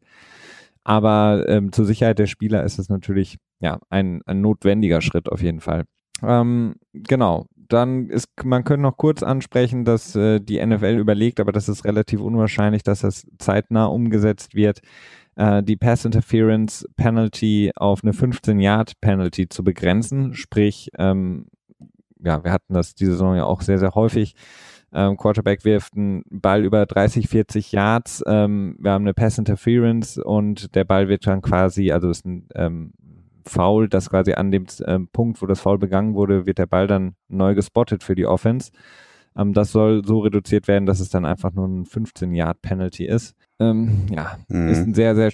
Aber ähm, zur Sicherheit der Spieler ist es natürlich ja ein, ein notwendiger Schritt auf jeden Fall. Ähm, genau. Dann ist, man könnte noch kurz ansprechen, dass äh, die NFL überlegt, aber das ist relativ unwahrscheinlich, dass das zeitnah umgesetzt wird, äh, die Pass Interference Penalty auf eine 15 Yard Penalty zu begrenzen. Sprich, ähm, ja, wir hatten das diese Saison ja auch sehr, sehr häufig. Ähm, Quarterback wirft einen Ball über 30, 40 Yards. Ähm, wir haben eine Pass Interference und der Ball wird dann quasi, also ist ein ähm, Foul, das quasi an dem ähm, Punkt, wo das Foul begangen wurde, wird der Ball dann neu gespottet für die Offense. Ähm, das soll so reduziert werden, dass es dann einfach nur ein 15-Yard-Penalty ist. Ähm, ja, mhm. ist ein sehr, sehr.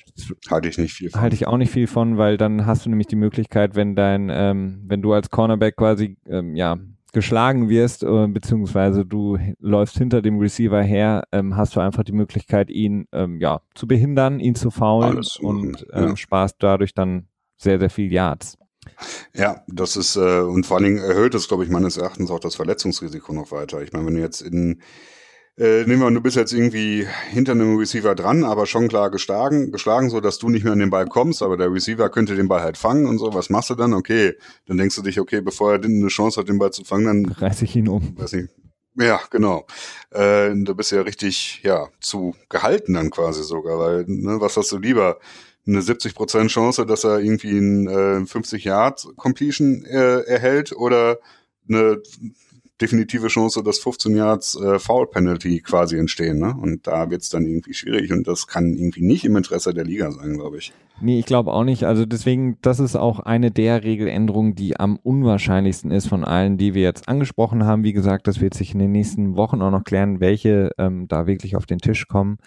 Halte ich nicht viel von. Halte ich auch nicht viel von, weil dann hast du nämlich die Möglichkeit, wenn dein, ähm, wenn du als Cornerback quasi, ähm, ja, geschlagen wirst, äh, beziehungsweise du läufst hinter dem Receiver her, ähm, hast du einfach die Möglichkeit, ihn ähm, ja, zu behindern, ihn zu faulen Alles, und ähm, ja. sparst dadurch dann sehr, sehr viel Yards. Ja, das ist, äh, und vor allen Dingen erhöht es, glaube ich, meines Erachtens auch das Verletzungsrisiko noch weiter. Ich meine, wenn du jetzt in äh, nehmen wir, du bist jetzt irgendwie hinter einem Receiver dran, aber schon klar geschlagen, geschlagen, so dass du nicht mehr an den Ball kommst, aber der Receiver könnte den Ball halt fangen und so. Was machst du dann? Okay, dann denkst du dich, okay, bevor er eine Chance hat, den Ball zu fangen, dann reiß ich ihn um. Weiß nicht. Ja, genau. Äh, du bist ja richtig, ja, zu gehalten dann quasi sogar, weil, ne, was hast du lieber? Eine 70% Chance, dass er irgendwie ein äh, 50 Yard Completion äh, erhält oder eine definitive Chance, dass 15 Yards äh, Foul Penalty quasi entstehen. Ne? Und da wird's dann irgendwie schwierig und das kann irgendwie nicht im Interesse der Liga sein, glaube ich. Nee, ich glaube auch nicht. Also deswegen, das ist auch eine der Regeländerungen, die am unwahrscheinlichsten ist von allen, die wir jetzt angesprochen haben. Wie gesagt, das wird sich in den nächsten Wochen auch noch klären, welche ähm, da wirklich auf den Tisch kommen.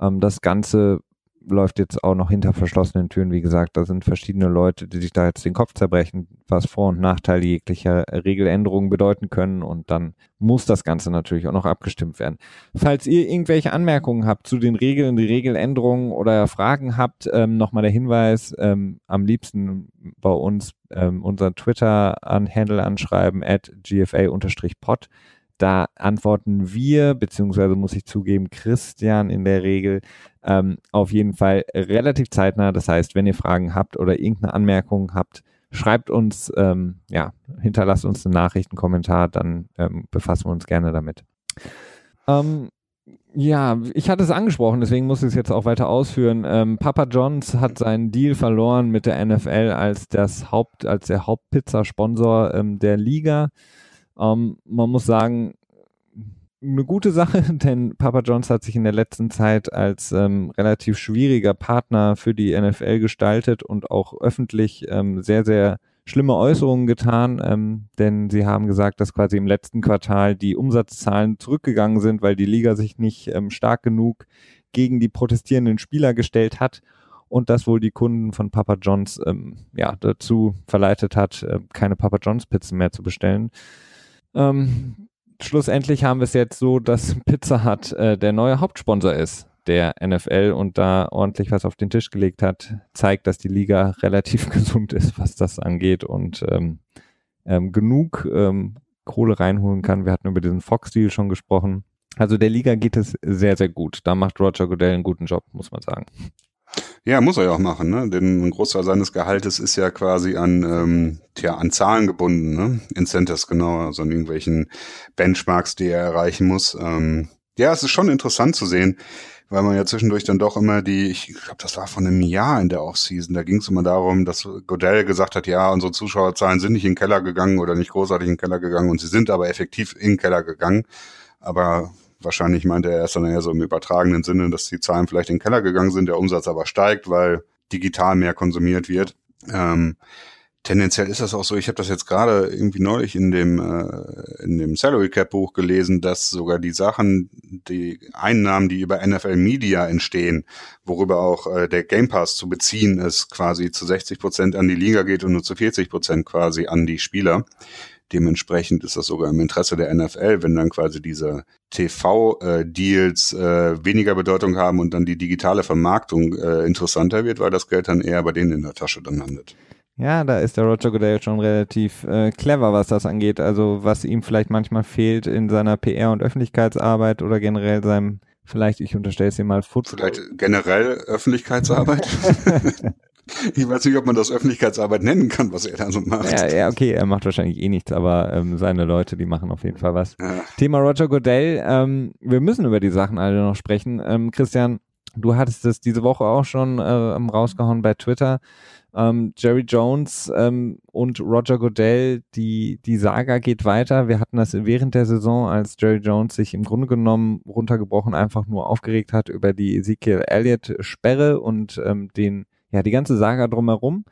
Ähm, das Ganze läuft jetzt auch noch hinter verschlossenen Türen. Wie gesagt, da sind verschiedene Leute, die sich da jetzt den Kopf zerbrechen, was Vor- und Nachteile jeglicher Regeländerungen bedeuten können. Und dann muss das Ganze natürlich auch noch abgestimmt werden. Falls ihr irgendwelche Anmerkungen habt zu den Regeln, die Regeländerungen oder Fragen habt, ähm, nochmal der Hinweis, ähm, am liebsten bei uns ähm, unseren Twitter-Handle anschreiben, at gfa-pod. Da antworten wir, beziehungsweise muss ich zugeben, Christian in der Regel ähm, auf jeden Fall relativ zeitnah. Das heißt, wenn ihr Fragen habt oder irgendeine Anmerkung habt, schreibt uns, ähm, ja, hinterlasst uns einen Nachrichtenkommentar, dann ähm, befassen wir uns gerne damit. Ähm, ja, ich hatte es angesprochen, deswegen muss ich es jetzt auch weiter ausführen. Ähm, Papa Johns hat seinen Deal verloren mit der NFL als das Haupt, als der Hauptpizzasponsor ähm, der Liga. Ähm, man muss sagen, eine gute Sache, *laughs* denn Papa John's hat sich in der letzten Zeit als ähm, relativ schwieriger Partner für die NFL gestaltet und auch öffentlich ähm, sehr, sehr schlimme Äußerungen getan, ähm, denn sie haben gesagt, dass quasi im letzten Quartal die Umsatzzahlen zurückgegangen sind, weil die Liga sich nicht ähm, stark genug gegen die protestierenden Spieler gestellt hat und das wohl die Kunden von Papa John's ähm, ja, dazu verleitet hat, äh, keine Papa John's Pizzen mehr zu bestellen. Ähm, schlussendlich haben wir es jetzt so, dass Pizza Hut äh, der neue Hauptsponsor ist der NFL und da ordentlich was auf den Tisch gelegt hat, zeigt, dass die Liga *laughs* relativ gesund ist, was das angeht und ähm, ähm, genug ähm, Kohle reinholen kann. Wir hatten über diesen Fox-Deal schon gesprochen. Also der Liga geht es sehr, sehr gut. Da macht Roger Goodell einen guten Job, muss man sagen. Ja, muss er ja auch machen, ne? Denn ein Großteil seines Gehaltes ist ja quasi an, ähm, tja, an Zahlen gebunden, ne? Incentives genau, also an irgendwelchen Benchmarks, die er erreichen muss. Ähm, ja, es ist schon interessant zu sehen, weil man ja zwischendurch dann doch immer die, ich glaube, das war von einem Jahr in der Offseason, da ging es immer darum, dass Godell gesagt hat, ja, unsere Zuschauerzahlen sind nicht in den Keller gegangen oder nicht großartig in den Keller gegangen und sie sind aber effektiv in den Keller gegangen. Aber Wahrscheinlich meinte er erst dann eher so im übertragenen Sinne, dass die Zahlen vielleicht in den Keller gegangen sind, der Umsatz aber steigt, weil digital mehr konsumiert wird. Ähm, tendenziell ist das auch so. Ich habe das jetzt gerade irgendwie neulich in dem äh, in dem Salary Cap Buch gelesen, dass sogar die Sachen, die Einnahmen, die über NFL Media entstehen, worüber auch äh, der Game Pass zu beziehen ist, quasi zu 60 Prozent an die Liga geht und nur zu 40 Prozent quasi an die Spieler Dementsprechend ist das sogar im Interesse der NFL, wenn dann quasi diese TV-Deals äh, weniger Bedeutung haben und dann die digitale Vermarktung äh, interessanter wird, weil das Geld dann eher bei denen in der Tasche dann landet. Ja, da ist der Roger Goodell schon relativ äh, clever, was das angeht. Also was ihm vielleicht manchmal fehlt in seiner PR- und Öffentlichkeitsarbeit oder generell seinem, vielleicht, ich unterstelle es ihm mal, Football. Vielleicht generell Öffentlichkeitsarbeit? *laughs* *laughs* ich weiß nicht, ob man das Öffentlichkeitsarbeit nennen kann, was er da so macht. Ja, ja okay, er macht wahrscheinlich eh nichts, aber ähm, seine Leute, die machen auf jeden Fall was. Ja. Thema Roger Goodell, ähm, wir müssen über die Sachen alle noch sprechen. Ähm, Christian, du hattest es diese Woche auch schon äh, rausgehauen bei Twitter. Ähm, Jerry Jones ähm, und Roger Goodell, die, die Saga geht weiter. Wir hatten das während der Saison, als Jerry Jones sich im Grunde genommen runtergebrochen einfach nur aufgeregt hat über die Ezekiel Elliott Sperre und ähm, den, ja, die ganze Saga drumherum.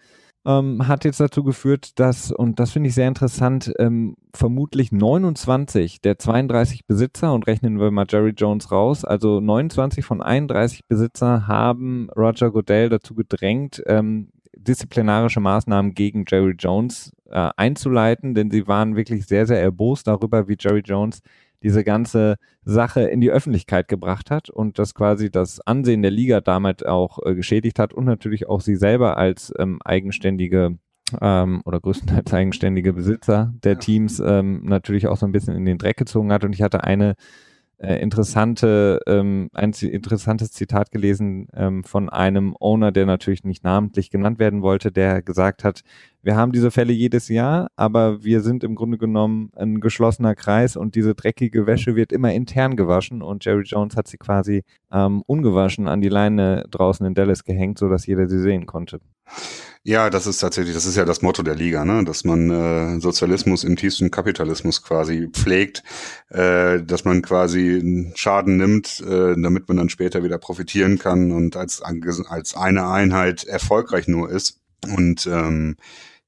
Ähm, hat jetzt dazu geführt, dass, und das finde ich sehr interessant, ähm, vermutlich 29 der 32 Besitzer, und rechnen wir mal Jerry Jones raus, also 29 von 31 Besitzer haben Roger Goodell dazu gedrängt, ähm, disziplinarische Maßnahmen gegen Jerry Jones äh, einzuleiten, denn sie waren wirklich sehr, sehr erbost darüber, wie Jerry Jones diese ganze Sache in die Öffentlichkeit gebracht hat und das quasi das Ansehen der Liga damit auch äh, geschädigt hat und natürlich auch sie selber als ähm, eigenständige ähm, oder größtenteils *laughs* eigenständige Besitzer der Teams ähm, natürlich auch so ein bisschen in den Dreck gezogen hat. Und ich hatte eine äh, interessante, ähm, ein interessantes Zitat gelesen ähm, von einem Owner, der natürlich nicht namentlich genannt werden wollte, der gesagt hat, wir haben diese Fälle jedes Jahr, aber wir sind im Grunde genommen ein geschlossener Kreis und diese dreckige Wäsche wird immer intern gewaschen und Jerry Jones hat sie quasi ähm, ungewaschen an die Leine draußen in Dallas gehängt, so dass jeder sie sehen konnte. Ja, das ist tatsächlich, das ist ja das Motto der Liga, ne? dass man äh, Sozialismus im tiefsten Kapitalismus quasi pflegt, äh, dass man quasi Schaden nimmt, äh, damit man dann später wieder profitieren kann und als, als eine Einheit erfolgreich nur ist. Und ähm,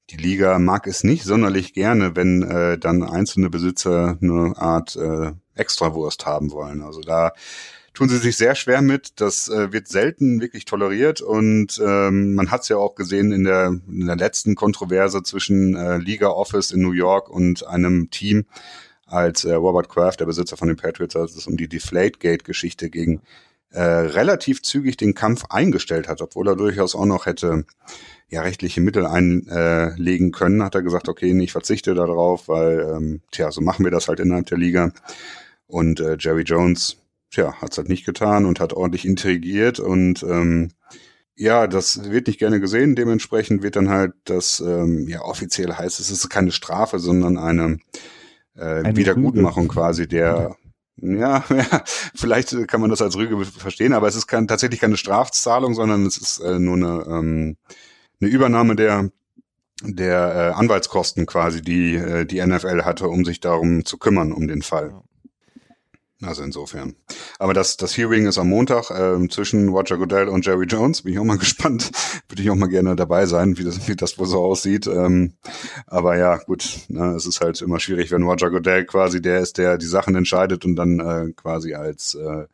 die Liga mag es nicht sonderlich gerne, wenn äh, dann einzelne Besitzer eine Art äh, Extrawurst haben wollen. Also da tun sie sich sehr schwer mit. Das äh, wird selten wirklich toleriert und ähm, man hat es ja auch gesehen in der, in der letzten Kontroverse zwischen äh, Liga Office in New York und einem Team, als äh, Robert Kraft, der Besitzer von den Patriots, als es um die Deflategate-Geschichte ging, äh, relativ zügig den Kampf eingestellt hat, obwohl er durchaus auch noch hätte ja rechtliche Mittel einlegen äh, können, hat er gesagt, okay, ich verzichte darauf, weil ähm, tja, so machen wir das halt innerhalb der Liga. Und äh, Jerry Jones tja, hat's halt nicht getan und hat ordentlich intrigiert und ähm, ja, das wird nicht gerne gesehen. Dementsprechend wird dann halt das, ähm, ja, offiziell heißt es, ist keine Strafe, sondern eine, äh, eine Wiedergutmachung Rüge. quasi der, ja, ja, *laughs* vielleicht kann man das als Rüge verstehen, aber es ist kein, tatsächlich keine Strafzahlung, sondern es ist äh, nur eine, ähm, eine Übernahme der der äh, Anwaltskosten quasi, die äh, die NFL hatte, um sich darum zu kümmern, um den Fall. Also insofern. Aber das, das Hearing ist am Montag ähm, zwischen Roger Goodell und Jerry Jones. Bin ich auch mal *laughs* gespannt. Würde ich auch mal gerne dabei sein, wie das, wie das wohl so aussieht. Ähm, aber ja, gut, ne, es ist halt immer schwierig, wenn Roger Goodell quasi der ist, der die Sachen entscheidet und dann äh, quasi als, äh,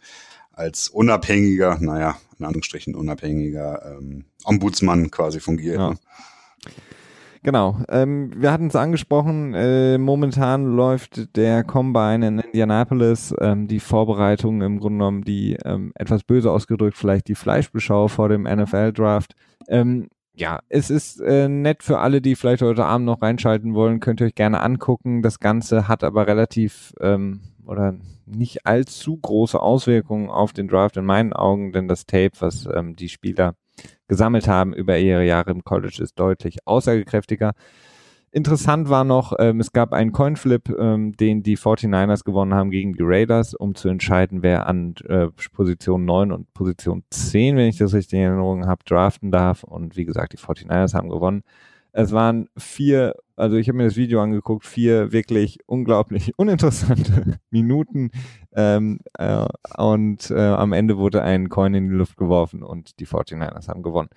als unabhängiger, naja, in Anführungsstrichen unabhängiger ähm, Ombudsmann quasi fungiert. Ja. Genau. Ähm, wir hatten es angesprochen, äh, momentan läuft der Combine in Indianapolis, ähm, die Vorbereitung im Grunde genommen, die ähm, etwas böse ausgedrückt, vielleicht die Fleischbeschau vor dem NFL-Draft. Ähm, ja, es ist äh, nett für alle, die vielleicht heute Abend noch reinschalten wollen, könnt ihr euch gerne angucken. Das Ganze hat aber relativ ähm, oder nicht allzu große Auswirkungen auf den Draft in meinen Augen, denn das Tape, was ähm, die Spieler gesammelt haben über ihre Jahre im College, ist deutlich aussagekräftiger. Interessant war noch, ähm, es gab einen Coinflip, ähm, den die 49ers gewonnen haben gegen die Raiders, um zu entscheiden, wer an äh, Position 9 und Position 10, wenn ich das richtig in Erinnerung habe, draften darf. Und wie gesagt, die 49ers haben gewonnen. Es waren vier, also ich habe mir das Video angeguckt, vier wirklich unglaublich *laughs* uninteressante *laughs* Minuten. Ähm, äh, und äh, am Ende wurde ein Coin in die Luft geworfen und die 49ers haben gewonnen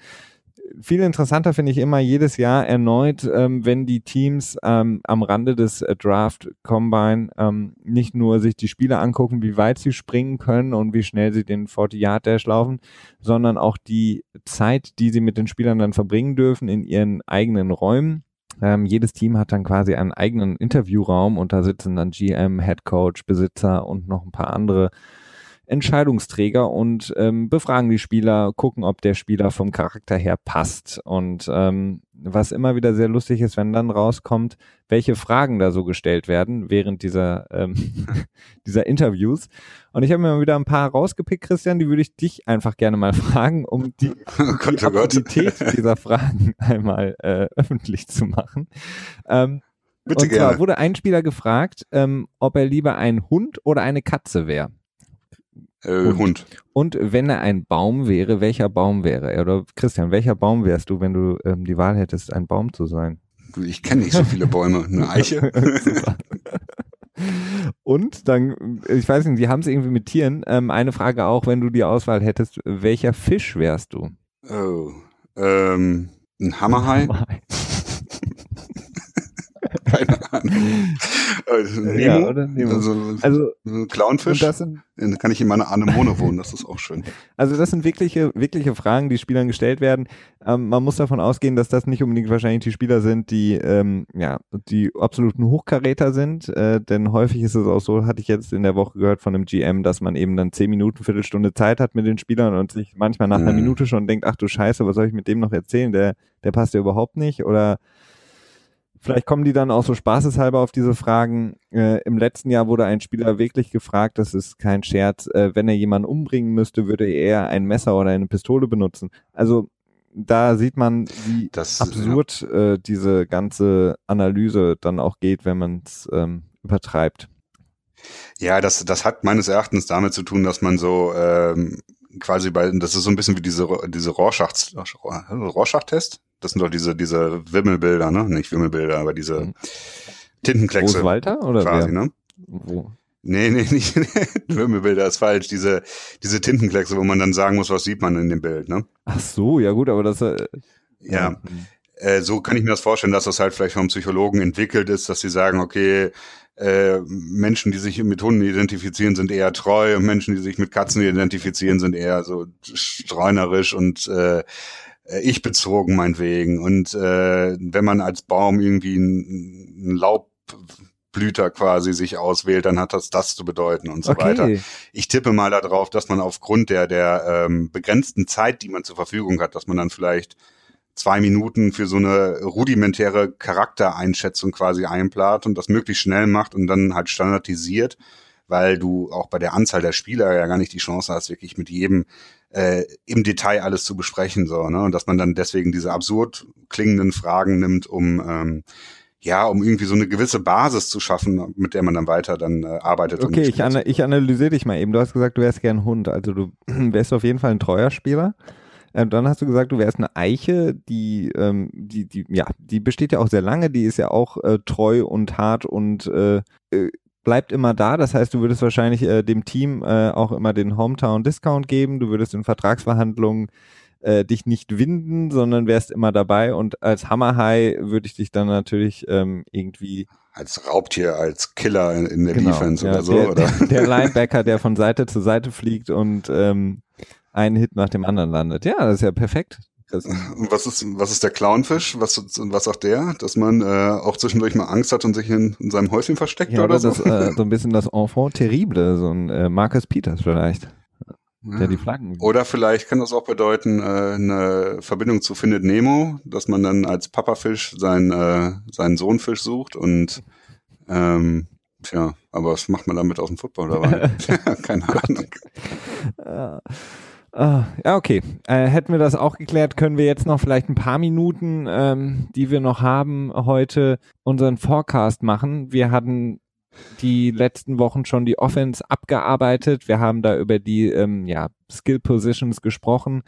viel interessanter finde ich immer jedes Jahr erneut, ähm, wenn die Teams ähm, am Rande des äh, Draft Combine ähm, nicht nur sich die Spieler angucken, wie weit sie springen können und wie schnell sie den 40 Yard Dash laufen, sondern auch die Zeit, die sie mit den Spielern dann verbringen dürfen in ihren eigenen Räumen Ähm, jedes Team hat dann quasi einen eigenen Interviewraum und da sitzen dann GM, Head Coach, Besitzer und noch ein paar andere Entscheidungsträger und ähm, befragen die Spieler, gucken, ob der Spieler vom Charakter her passt. Und ähm, was immer wieder sehr lustig ist, wenn dann rauskommt, welche Fragen da so gestellt werden während dieser, ähm, *laughs* dieser Interviews. Und ich habe mir mal wieder ein paar rausgepickt, Christian, die würde ich dich einfach gerne mal *laughs* fragen, um die, *laughs* oh Gott, die oh Absurdität dieser Fragen einmal äh, öffentlich zu machen. Ähm, Bitte und zwar gerne. wurde ein Spieler gefragt, ähm, ob er lieber ein Hund oder eine Katze wäre. Äh, Hund. Und wenn er ein Baum wäre, welcher Baum wäre er? Oder Christian, welcher Baum wärst du, wenn du ähm, die Wahl hättest, ein Baum zu sein? Ich kenne nicht so viele Bäume. Eine Eiche. *laughs* Und dann, ich weiß nicht, die haben es irgendwie mit Tieren. Ähm, eine Frage auch, wenn du die Auswahl hättest, welcher Fisch wärst du? Oh, ähm, ein Hammerhai. Ein Hammerhai. *laughs* Keine Ahnung. Also, Nemo, ja, oder Nemo. Also, also Clownfisch. Das sind, kann ich in meiner Anemone wohnen, das ist auch schön. Also das sind wirkliche, wirkliche Fragen, die Spielern gestellt werden. Ähm, man muss davon ausgehen, dass das nicht unbedingt wahrscheinlich die Spieler sind, die ähm, ja die absoluten Hochkaräter sind, äh, denn häufig ist es auch so, hatte ich jetzt in der Woche gehört von einem GM, dass man eben dann zehn Minuten, Viertelstunde Zeit hat mit den Spielern und sich manchmal nach mhm. einer Minute schon denkt, ach du Scheiße, was soll ich mit dem noch erzählen? Der, der passt ja überhaupt nicht oder Vielleicht kommen die dann auch so spaßeshalber auf diese Fragen. Äh, Im letzten Jahr wurde ein Spieler wirklich gefragt, das ist kein Scherz, äh, wenn er jemanden umbringen müsste, würde er ein Messer oder eine Pistole benutzen. Also da sieht man, wie das, absurd ja. äh, diese ganze Analyse dann auch geht, wenn man es ähm, übertreibt. Ja, das, das hat meines Erachtens damit zu tun, dass man so ähm, quasi bei, das ist so ein bisschen wie diese, diese Rorschach-Test, Rorschach das sind doch diese, diese Wimmelbilder, ne? Nicht Wimmelbilder, aber diese mhm. Tintenkleckse. Wo Walter oder quasi, wer? ne? Wo? Nee, nee, *laughs* nicht Wimmelbilder ist falsch. Diese, diese Tintenkleckse, wo man dann sagen muss, was sieht man in dem Bild, ne? Ach so, ja gut, aber das äh, ja. ja. Äh, so kann ich mir das vorstellen, dass das halt vielleicht vom Psychologen entwickelt ist, dass sie sagen, okay, äh, Menschen, die sich mit Hunden identifizieren, sind eher treu und Menschen, die sich mit Katzen identifizieren, sind eher so streunerisch und äh, ich bezogen meinetwegen. Und äh, wenn man als Baum irgendwie einen Laubblüter quasi sich auswählt, dann hat das das zu bedeuten und so okay. weiter. Ich tippe mal darauf, dass man aufgrund der, der ähm, begrenzten Zeit, die man zur Verfügung hat, dass man dann vielleicht zwei Minuten für so eine rudimentäre Charaktereinschätzung quasi einplant und das möglichst schnell macht und dann halt standardisiert, weil du auch bei der Anzahl der Spieler ja gar nicht die Chance hast, wirklich mit jedem äh, im Detail alles zu besprechen, so, ne? Und dass man dann deswegen diese absurd klingenden Fragen nimmt, um ähm, ja, um irgendwie so eine gewisse Basis zu schaffen, mit der man dann weiter dann äh, arbeitet. Okay, ich, ana ich analysiere dich mal eben. Du hast gesagt, du wärst gern Hund. Also du *clears throat* wärst auf jeden Fall ein treuer Spieler. Ähm, dann hast du gesagt, du wärst eine Eiche, die, ähm, die, die, ja, die besteht ja auch sehr lange, die ist ja auch äh, treu und hart und äh, äh bleibt immer da. Das heißt, du würdest wahrscheinlich äh, dem Team äh, auch immer den Hometown-Discount geben. Du würdest in Vertragsverhandlungen äh, dich nicht winden, sondern wärst immer dabei. Und als Hammerhai würde ich dich dann natürlich ähm, irgendwie als Raubtier, als Killer in, in der genau, Defense ja, oder so, der, oder? Der Linebacker, der von Seite zu Seite fliegt und ähm, einen Hit nach dem anderen landet. Ja, das ist ja perfekt. Und was ist, was ist der Clownfisch? Was, was sagt der? Dass man äh, auch zwischendurch mal Angst hat und sich in, in seinem Häuschen versteckt ja, oder, so? Das, äh, so ein bisschen das Enfant terrible, so ein äh, Marcus Peters vielleicht. Ja. Der die Flaggen. Oder vielleicht kann das auch bedeuten, äh, eine Verbindung zu Findet Nemo, dass man dann als Papafisch seinen, äh, seinen Sohnfisch sucht und ähm, tja, aber was macht man damit aus dem Football dabei? *laughs* *laughs* Keine Ahnung. Ja. Uh, ja, okay. Äh, hätten wir das auch geklärt, können wir jetzt noch vielleicht ein paar Minuten, ähm, die wir noch haben, heute unseren Forecast machen. Wir hatten die letzten Wochen schon die Offense abgearbeitet. Wir haben da über die ähm, ja, Skill Positions gesprochen.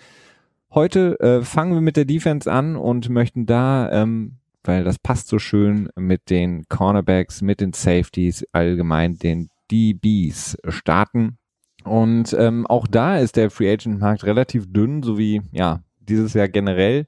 Heute äh, fangen wir mit der Defense an und möchten da, ähm, weil das passt so schön mit den Cornerbacks, mit den Safeties, allgemein den DBs starten. Und ähm, auch da ist der Free Agent Markt relativ dünn, so wie ja dieses Jahr generell.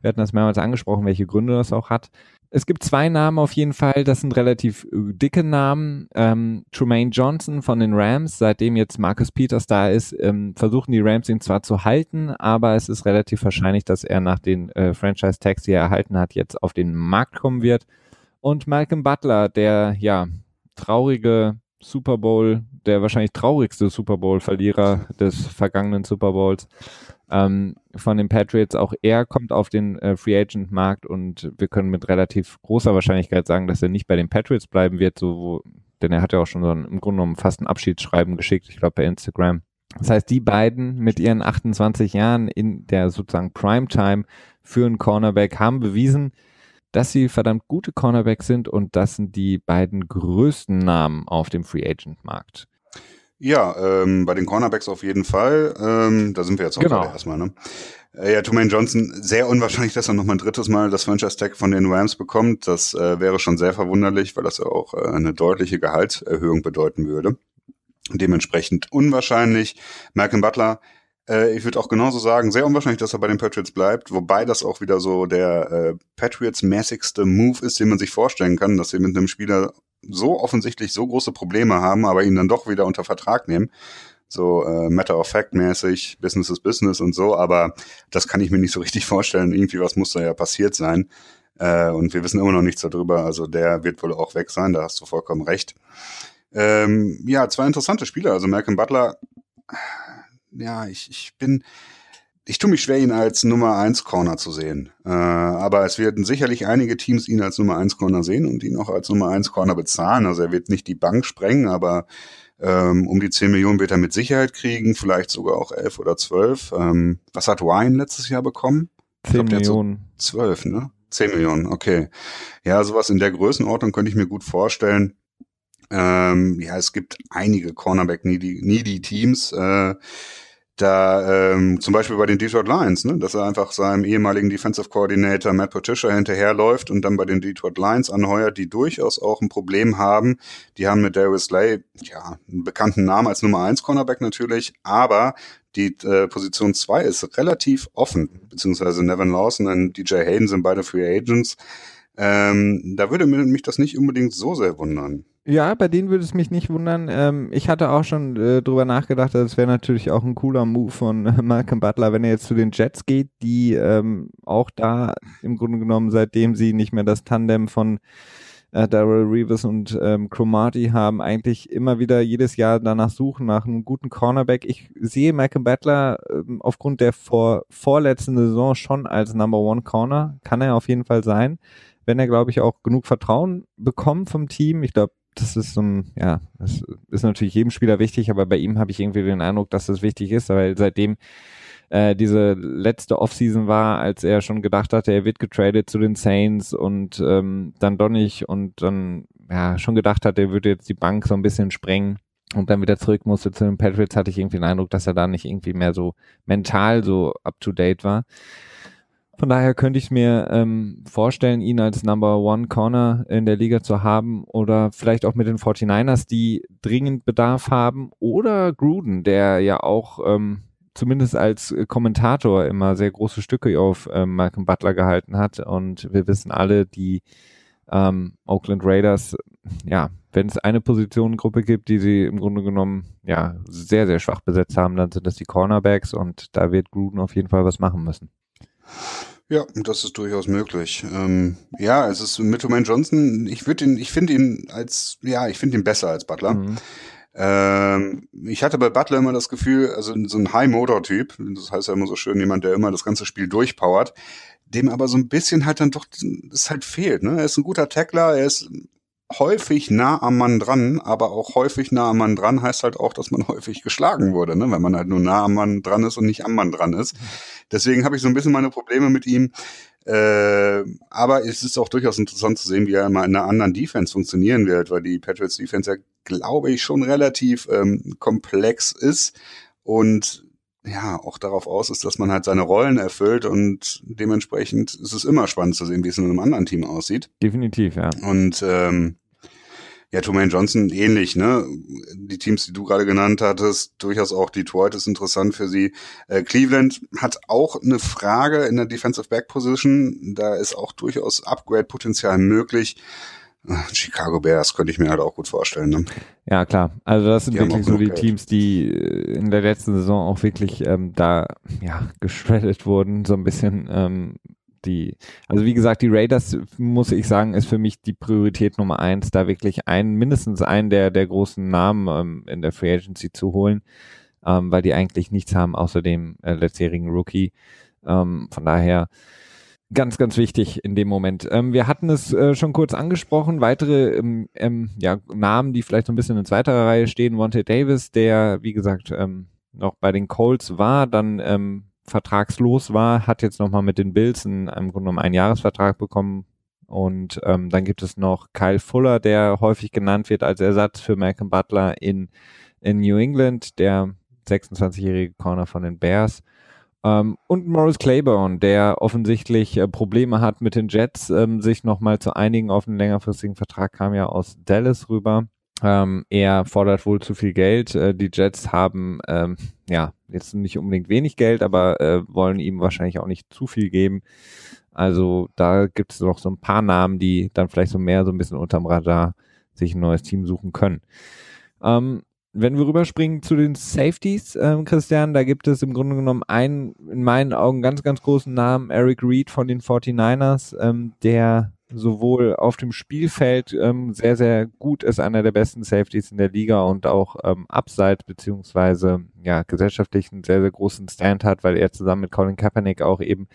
Wir hatten das mehrmals angesprochen, welche Gründe das auch hat. es gibt zwei Namen auf jeden Fall, das sind relativ äh, dicke Namen. Ähm, Trumaine Johnson von den Rams, seitdem jetzt Marcus Peters da ist, ähm, versuchen die Rams ihn zwar zu halten, aber es ist relativ wahrscheinlich, dass er nach den äh, Franchise-Tags, die er erhalten hat, jetzt auf den Markt kommen wird. Und Malcolm Butler, der ja traurige Super Bowl, der wahrscheinlich traurigste Super Bowl-Verlierer des vergangenen Super Bowls, ähm, von den Patriots. Auch er kommt auf den äh, Free Agent Markt und wir können mit relativ großer Wahrscheinlichkeit sagen, dass er nicht bei den Patriots bleiben wird, so wo, denn er hat ja auch schon so ein, im Grunde genommen fast ein Abschiedsschreiben geschickt, ich glaube bei Instagram. Das heißt, die beiden mit ihren 28 Jahren in der sozusagen Primetime für einen Cornerback haben bewiesen, dass sie verdammt gute Cornerbacks sind und das sind die beiden größten Namen auf dem Free Agent Markt. Ja, ähm, bei den Cornerbacks auf jeden Fall. Ähm, da sind wir jetzt auch genau. erstmal. Ne? Äh, ja, Tumaine Johnson, sehr unwahrscheinlich, dass er noch mal ein drittes Mal das Franchise-Tag von den Rams bekommt. Das äh, wäre schon sehr verwunderlich, weil das ja auch äh, eine deutliche Gehaltserhöhung bedeuten würde. Dementsprechend unwahrscheinlich. Malcolm Butler, äh, ich würde auch genauso sagen, sehr unwahrscheinlich, dass er bei den Patriots bleibt, wobei das auch wieder so der äh, Patriots-mäßigste Move ist, den man sich vorstellen kann, dass sie mit einem Spieler so offensichtlich so große Probleme haben, aber ihn dann doch wieder unter Vertrag nehmen. So äh, Matter of Fact mäßig, Business is Business und so, aber das kann ich mir nicht so richtig *laughs* vorstellen. Irgendwie was muss da ja passiert sein. Äh, und wir wissen immer noch nichts darüber. Also der wird wohl auch weg sein, da hast du vollkommen recht. Ähm, ja, zwei interessante Spieler. Also Malcolm Butler, ja, ich, ich bin, ich tue mich schwer, ihn als Nummer 1 Corner zu sehen. Äh, aber es werden sicherlich einige Teams ihn als Nummer 1 Corner sehen und ihn auch als Nummer 1 Corner bezahlen. Also er wird nicht die Bank sprengen, aber ähm, um die 10 Millionen wird er mit Sicherheit kriegen, vielleicht sogar auch 11 oder 12. Ähm, was hat Wine letztes Jahr bekommen? 10 glaub, Millionen. So 12, ne? 10 Millionen, okay. Ja, sowas in der Größenordnung könnte ich mir gut vorstellen. Ähm, ja, es gibt einige Cornerback-Needy-Teams. Äh, da ähm, zum Beispiel bei den Detroit Lions, ne, dass er einfach seinem ehemaligen Defensive Coordinator Matt Patricia hinterherläuft und dann bei den Detroit Lions anheuert, die durchaus auch ein Problem haben. Die haben mit Darius Slay, ja, einen bekannten Namen als Nummer 1 Cornerback natürlich, aber die äh, Position 2 ist relativ offen, beziehungsweise Nevin Lawson und DJ Hayden sind beide Free Agents. Ähm, da würde mich das nicht unbedingt so sehr wundern. Ja, bei denen würde es mich nicht wundern. Ähm, ich hatte auch schon äh, drüber nachgedacht, das wäre natürlich auch ein cooler Move von äh, Malcolm Butler, wenn er jetzt zu den Jets geht, die ähm, auch da im Grunde genommen, seitdem sie nicht mehr das Tandem von äh, Daryl Reeves und ähm, Cromarty haben, eigentlich immer wieder jedes Jahr danach suchen, nach einem guten Cornerback. Ich sehe Malcolm Butler ähm, aufgrund der vor, vorletzten Saison schon als Number One Corner. Kann er auf jeden Fall sein wenn er, glaube ich, auch genug Vertrauen bekommt vom Team. Ich glaube, das ist so ein, ja, das ist natürlich jedem Spieler wichtig, aber bei ihm habe ich irgendwie den Eindruck, dass das wichtig ist, weil seitdem äh, diese letzte Offseason war, als er schon gedacht hatte, er wird getradet zu den Saints und ähm, dann doch nicht und dann ja schon gedacht hat, er würde jetzt die Bank so ein bisschen sprengen und dann wieder zurück musste zu den Patriots, hatte ich irgendwie den Eindruck, dass er da nicht irgendwie mehr so mental so up to date war. Von daher könnte ich mir ähm, vorstellen, ihn als Number One Corner in der Liga zu haben oder vielleicht auch mit den 49ers, die dringend Bedarf haben oder Gruden, der ja auch ähm, zumindest als Kommentator immer sehr große Stücke auf ähm, Malcolm Butler gehalten hat und wir wissen alle, die ähm, Oakland Raiders, ja, wenn es eine Positionengruppe gibt, die sie im Grunde genommen ja sehr, sehr schwach besetzt haben, dann sind das die Cornerbacks und da wird Gruden auf jeden Fall was machen müssen. Ja, das ist durchaus möglich. Ähm, ja, es ist mit Romain Johnson, ich würde ihn, ich finde ihn als, ja, ich finde ihn besser als Butler. Mhm. Ähm, ich hatte bei Butler immer das Gefühl, also so ein High-Motor-Typ, das heißt ja immer so schön, jemand, der immer das ganze Spiel durchpowert, dem aber so ein bisschen halt dann doch, es halt fehlt. Ne? Er ist ein guter Tackler, er ist häufig nah am Mann dran, aber auch häufig nah am Mann dran heißt halt auch, dass man *laughs* häufig geschlagen wurde, ne? wenn man halt nur nah am Mann dran ist und nicht am Mann dran ist. Deswegen habe ich so ein bisschen meine Probleme mit ihm. Äh, aber es ist auch durchaus interessant zu sehen, wie er mal in einer anderen Defense funktionieren wird, weil die Patriots Defense ja, glaube ich, schon relativ ähm, komplex ist und ja, auch darauf aus ist, dass man halt seine Rollen erfüllt und dementsprechend ist es immer spannend zu sehen, wie es in einem anderen Team aussieht. Definitiv, ja. Und ähm, Ja, Trumaine Johnson ähnlich, ne? Die Teams, die du gerade genannt hattest, durchaus auch Detroit ist interessant für sie. Äh, Cleveland hat auch eine Frage in der Defensive Back Position. Da ist auch durchaus Upgrade-Potenzial möglich. Chicago Bears könnte ich mir halt auch gut vorstellen. Ne? Ja, klar. Also das sind die wirklich so die Geld. Teams, die äh, in der letzten Saison auch wirklich ähm, da ja geschreddet wurden, so ein bisschen. Ähm, die, also wie gesagt, die Raiders, muss ich sagen, ist für mich die Priorität Nummer eins, da wirklich einen, mindestens einen der, der großen Namen ähm, in der Free Agency zu holen, ähm, weil die eigentlich nichts haben außer dem äh, letztjährigen Rookie. Ähm, von daher, ganz, ganz wichtig in dem Moment. Ähm, wir hatten es äh, schon kurz angesprochen, weitere ähm, ähm, ja, Namen, die vielleicht so ein bisschen in zweiter Reihe stehen. Monte Davis, der, wie gesagt, ähm, noch bei den Colts war, dann ähm, vertragslos war, hat jetzt nochmal mit den Bills einen, im Grunde genommen einen Jahresvertrag bekommen. Und ähm, dann gibt es noch Kyle Fuller, der häufig genannt wird als Ersatz für Malcolm Butler in, in New England, der 26-jährige Corner von den Bears. Ähm, und Morris Claiborne, der offensichtlich äh, Probleme hat mit den Jets, ähm, sich nochmal zu einigen auf einen längerfristigen Vertrag, kam ja aus Dallas rüber. Ähm, er fordert wohl zu viel Geld. Äh, die Jets haben ähm, ja jetzt nicht unbedingt wenig Geld, aber äh, wollen ihm wahrscheinlich auch nicht zu viel geben. Also da gibt es noch so ein paar Namen, die dann vielleicht so mehr so ein bisschen unterm Radar sich ein neues Team suchen können. Ähm, wenn wir rüberspringen zu den Safeties, ähm, Christian, da gibt es im Grunde genommen einen, in meinen Augen ganz, ganz großen Namen, Eric Reed von den 49ers, ähm, der sowohl auf dem Spielfeld ähm, sehr, sehr gut ist, einer der besten Safeties in der Liga und auch ähm, abseits beziehungsweise ja gesellschaftlich einen sehr, sehr großen Stand hat, weil er zusammen mit Colin Kaepernick auch eben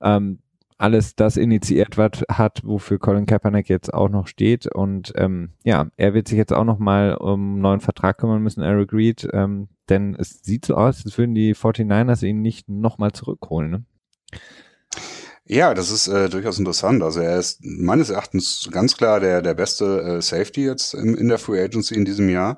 ähm, alles das initiiert wat, hat, wofür Colin Kaepernick jetzt auch noch steht. Und ähm, ja, er wird sich jetzt auch noch mal um einen neuen Vertrag kümmern müssen, Eric Reed. Ähm, denn es sieht so aus, als würden die 49ers ihn nicht noch mal zurückholen. Ne? Ja, das ist äh, durchaus interessant. Also er ist meines Erachtens ganz klar der, der beste äh, Safety jetzt in, in der Free Agency in diesem Jahr.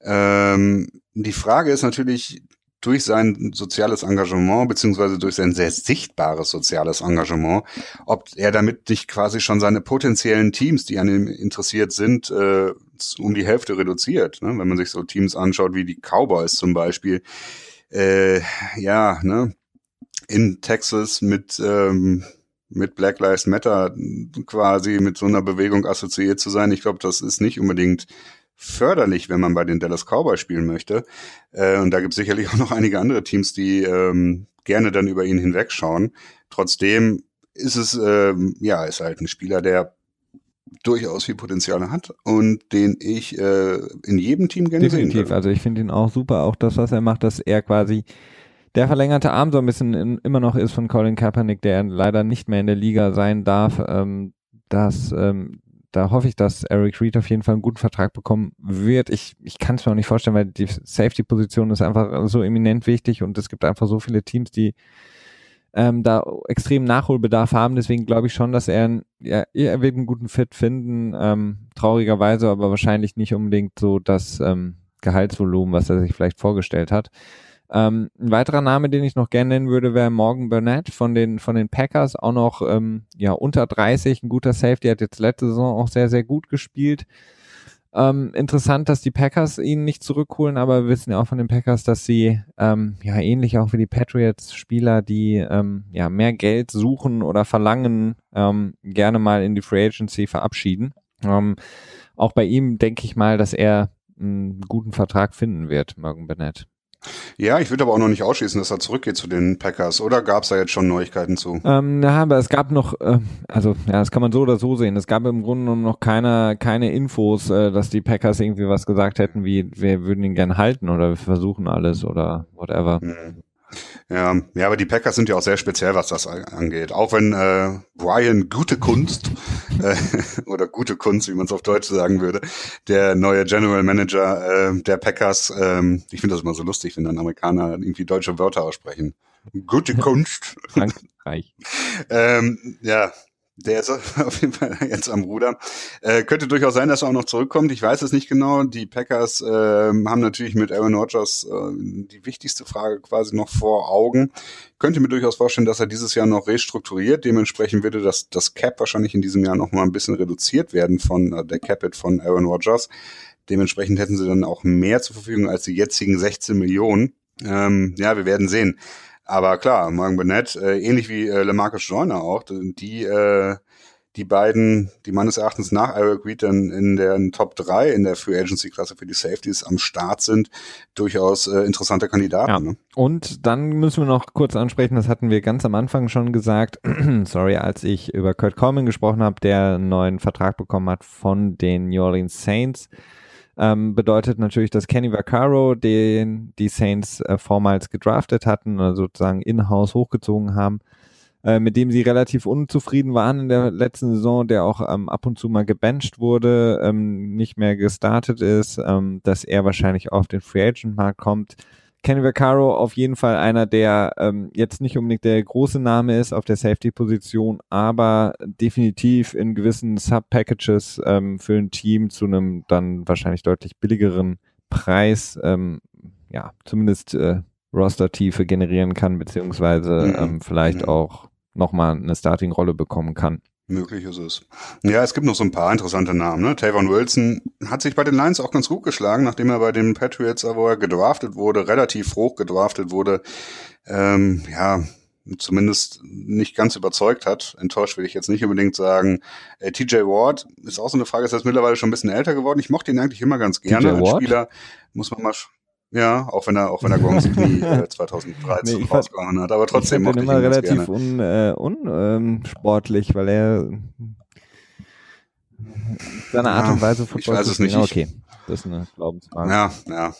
Ähm, die Frage ist natürlich, durch sein soziales Engagement, beziehungsweise durch sein sehr sichtbares soziales Engagement, ob er damit nicht quasi schon seine potenziellen Teams, die an ihm interessiert sind, äh, um die Hälfte reduziert. Ne? Wenn man sich so Teams anschaut wie die Cowboys zum Beispiel, äh, ja, ne, in Texas mit ähm, mit Black Lives Matter quasi mit so einer Bewegung assoziiert zu sein. Ich glaube, das ist nicht unbedingt förderlich, wenn man bei den Dallas Cowboys spielen möchte. Äh, und da gibt es sicherlich auch noch einige andere Teams, die ähm, gerne dann über ihn hinwegschauen. Trotzdem ist es, ähm, ja, ist halt ein Spieler, der durchaus viel Potenzial hat und den ich äh, in jedem Team gerne Definitiv. sehen würde. Also ich finde ihn auch super, auch das, was er macht, dass er quasi der verlängerte Arm so ein bisschen in, immer noch ist von Colin Kaepernick, der leider nicht mehr in der Liga sein darf. Ähm, das ähm, da hoffe ich, dass Eric Reed auf jeden Fall einen guten Vertrag bekommen wird. Ich, ich kann es mir auch nicht vorstellen, weil die Safety-Position ist einfach so eminent wichtig und es gibt einfach so viele Teams, die ähm, da extrem Nachholbedarf haben. Deswegen glaube ich schon, dass er, ja, er wird einen guten Fit finden. Ähm, traurigerweise, aber wahrscheinlich nicht unbedingt so das ähm, Gehaltsvolumen, was er sich vielleicht vorgestellt hat. Ähm, ein weiterer Name, den ich noch gerne nennen würde, wäre Morgan Burnett von den, von den Packers, auch noch ähm, ja, unter 30, ein guter Safety, hat jetzt letzte Saison auch sehr, sehr gut gespielt. Ähm, interessant, dass die Packers ihn nicht zurückholen, aber wir wissen ja auch von den Packers, dass sie ähm, ja ähnlich auch wie die Patriots Spieler, die ähm, ja mehr Geld suchen oder verlangen, ähm, gerne mal in die Free Agency verabschieden. Ähm, auch bei ihm denke ich mal, dass er einen guten Vertrag finden wird, Morgan Burnett. Ja, ich würde aber auch noch nicht ausschließen, dass er zurückgeht zu den Packers. Oder gab es da jetzt schon Neuigkeiten zu? Ähm, na, aber es gab noch, äh, also ja, das kann man so oder so sehen. Es gab im Grunde noch keine, keine Infos, äh, dass die Packers irgendwie was gesagt hätten, wie wir würden ihn gern halten oder wir versuchen alles oder whatever. Mhm. Ja, ja, aber die Packers sind ja auch sehr speziell, was das angeht. Auch wenn äh, Brian Gute Kunst *laughs* äh, oder Gute Kunst, wie man es auf Deutsch sagen würde, der neue General Manager äh, der Packers, ähm, ich finde das immer so lustig, wenn dann Amerikaner irgendwie deutsche Wörter aussprechen. Gute Kunst. Frankreich. *laughs* ähm, ja, Der ist *laughs* auf jeden Fall jetzt am Ruder. Äh, könnte durchaus sein, dass er auch noch zurückkommt. Ich weiß es nicht genau. Die Packers äh, haben natürlich mit Aaron Rodgers äh, die wichtigste Frage quasi noch vor Augen. Könnte mir durchaus vorstellen, dass er dieses Jahr noch restrukturiert. Dementsprechend würde das, das Cap wahrscheinlich in diesem Jahr noch mal ein bisschen reduziert werden von äh, der Capit von Aaron Rodgers. Dementsprechend hätten sie dann auch mehr zur Verfügung als die jetzigen 16 Millionen. Ähm, ja, wir werden sehen. Aber klar, Morgan Burnett, äh, ähnlich wie äh, LeMarcus Joyner auch, die, äh, die beiden, die meines Erachtens nach Eric Reed dann in der Top 3 in der Free Agency Klasse für die Safeties am Start sind, durchaus äh, interessante Kandidaten. Ja. Ne? Und dann müssen wir noch kurz ansprechen, das hatten wir ganz am Anfang schon gesagt, *clears throat* sorry, als ich über Kurt Coleman gesprochen habe, der einen neuen Vertrag bekommen hat von den New Orleans Saints ähm, bedeutet natürlich, dass Kenny Vaccaro, den die Saints äh, vormals gedraftet hatten oder sozusagen in-house hochgezogen haben, äh, mit dem sie relativ unzufrieden waren in der letzten Saison, der auch ähm, ab und zu mal gebencht wurde, ähm, nicht mehr gestartet ist, ähm, dass er wahrscheinlich auf den Free Agent Markt kommt. Kenny Vaccaro auf jeden Fall einer, der ähm, jetzt nicht unbedingt der große Name ist auf der Safety-Position, aber definitiv in gewissen Sub-Packages ähm, für ein Team zu einem dann wahrscheinlich deutlich billigeren Preis, ähm, ja, zumindest äh, Roster-Tiefe generieren kann, beziehungsweise mhm. ähm, vielleicht mhm. auch nochmal eine Starting-Rolle bekommen kann. Möglich ist es. Ja, es gibt noch so ein paar interessante Namen. Ne? Tavon Wilson hat sich bei den Lions auch ganz gut geschlagen, nachdem er bei den Patriots, wo er gedraftet wurde, relativ hoch gedraftet wurde, ähm, ja, zumindest nicht ganz überzeugt hat. Enttäuscht will ich jetzt nicht unbedingt sagen. Äh, TJ Ward ist auch so eine Frage, ist jetzt mittlerweile schon ein bisschen älter geworden. Ich mochte ihn eigentlich immer ganz gerne als Spieler. Muss man mal ja, auch wenn er, auch wenn er Gongs *laughs* Knie äh, 2013 nee, rausgehauen hat, aber trotzdem ich fand ihn immer relativ un, äh, unsportlich, ähm, weil er seine Art ja, und Weise Football Ich weiß es nicht. Okay, das ist eine Glaubensfrage. Ja, ja.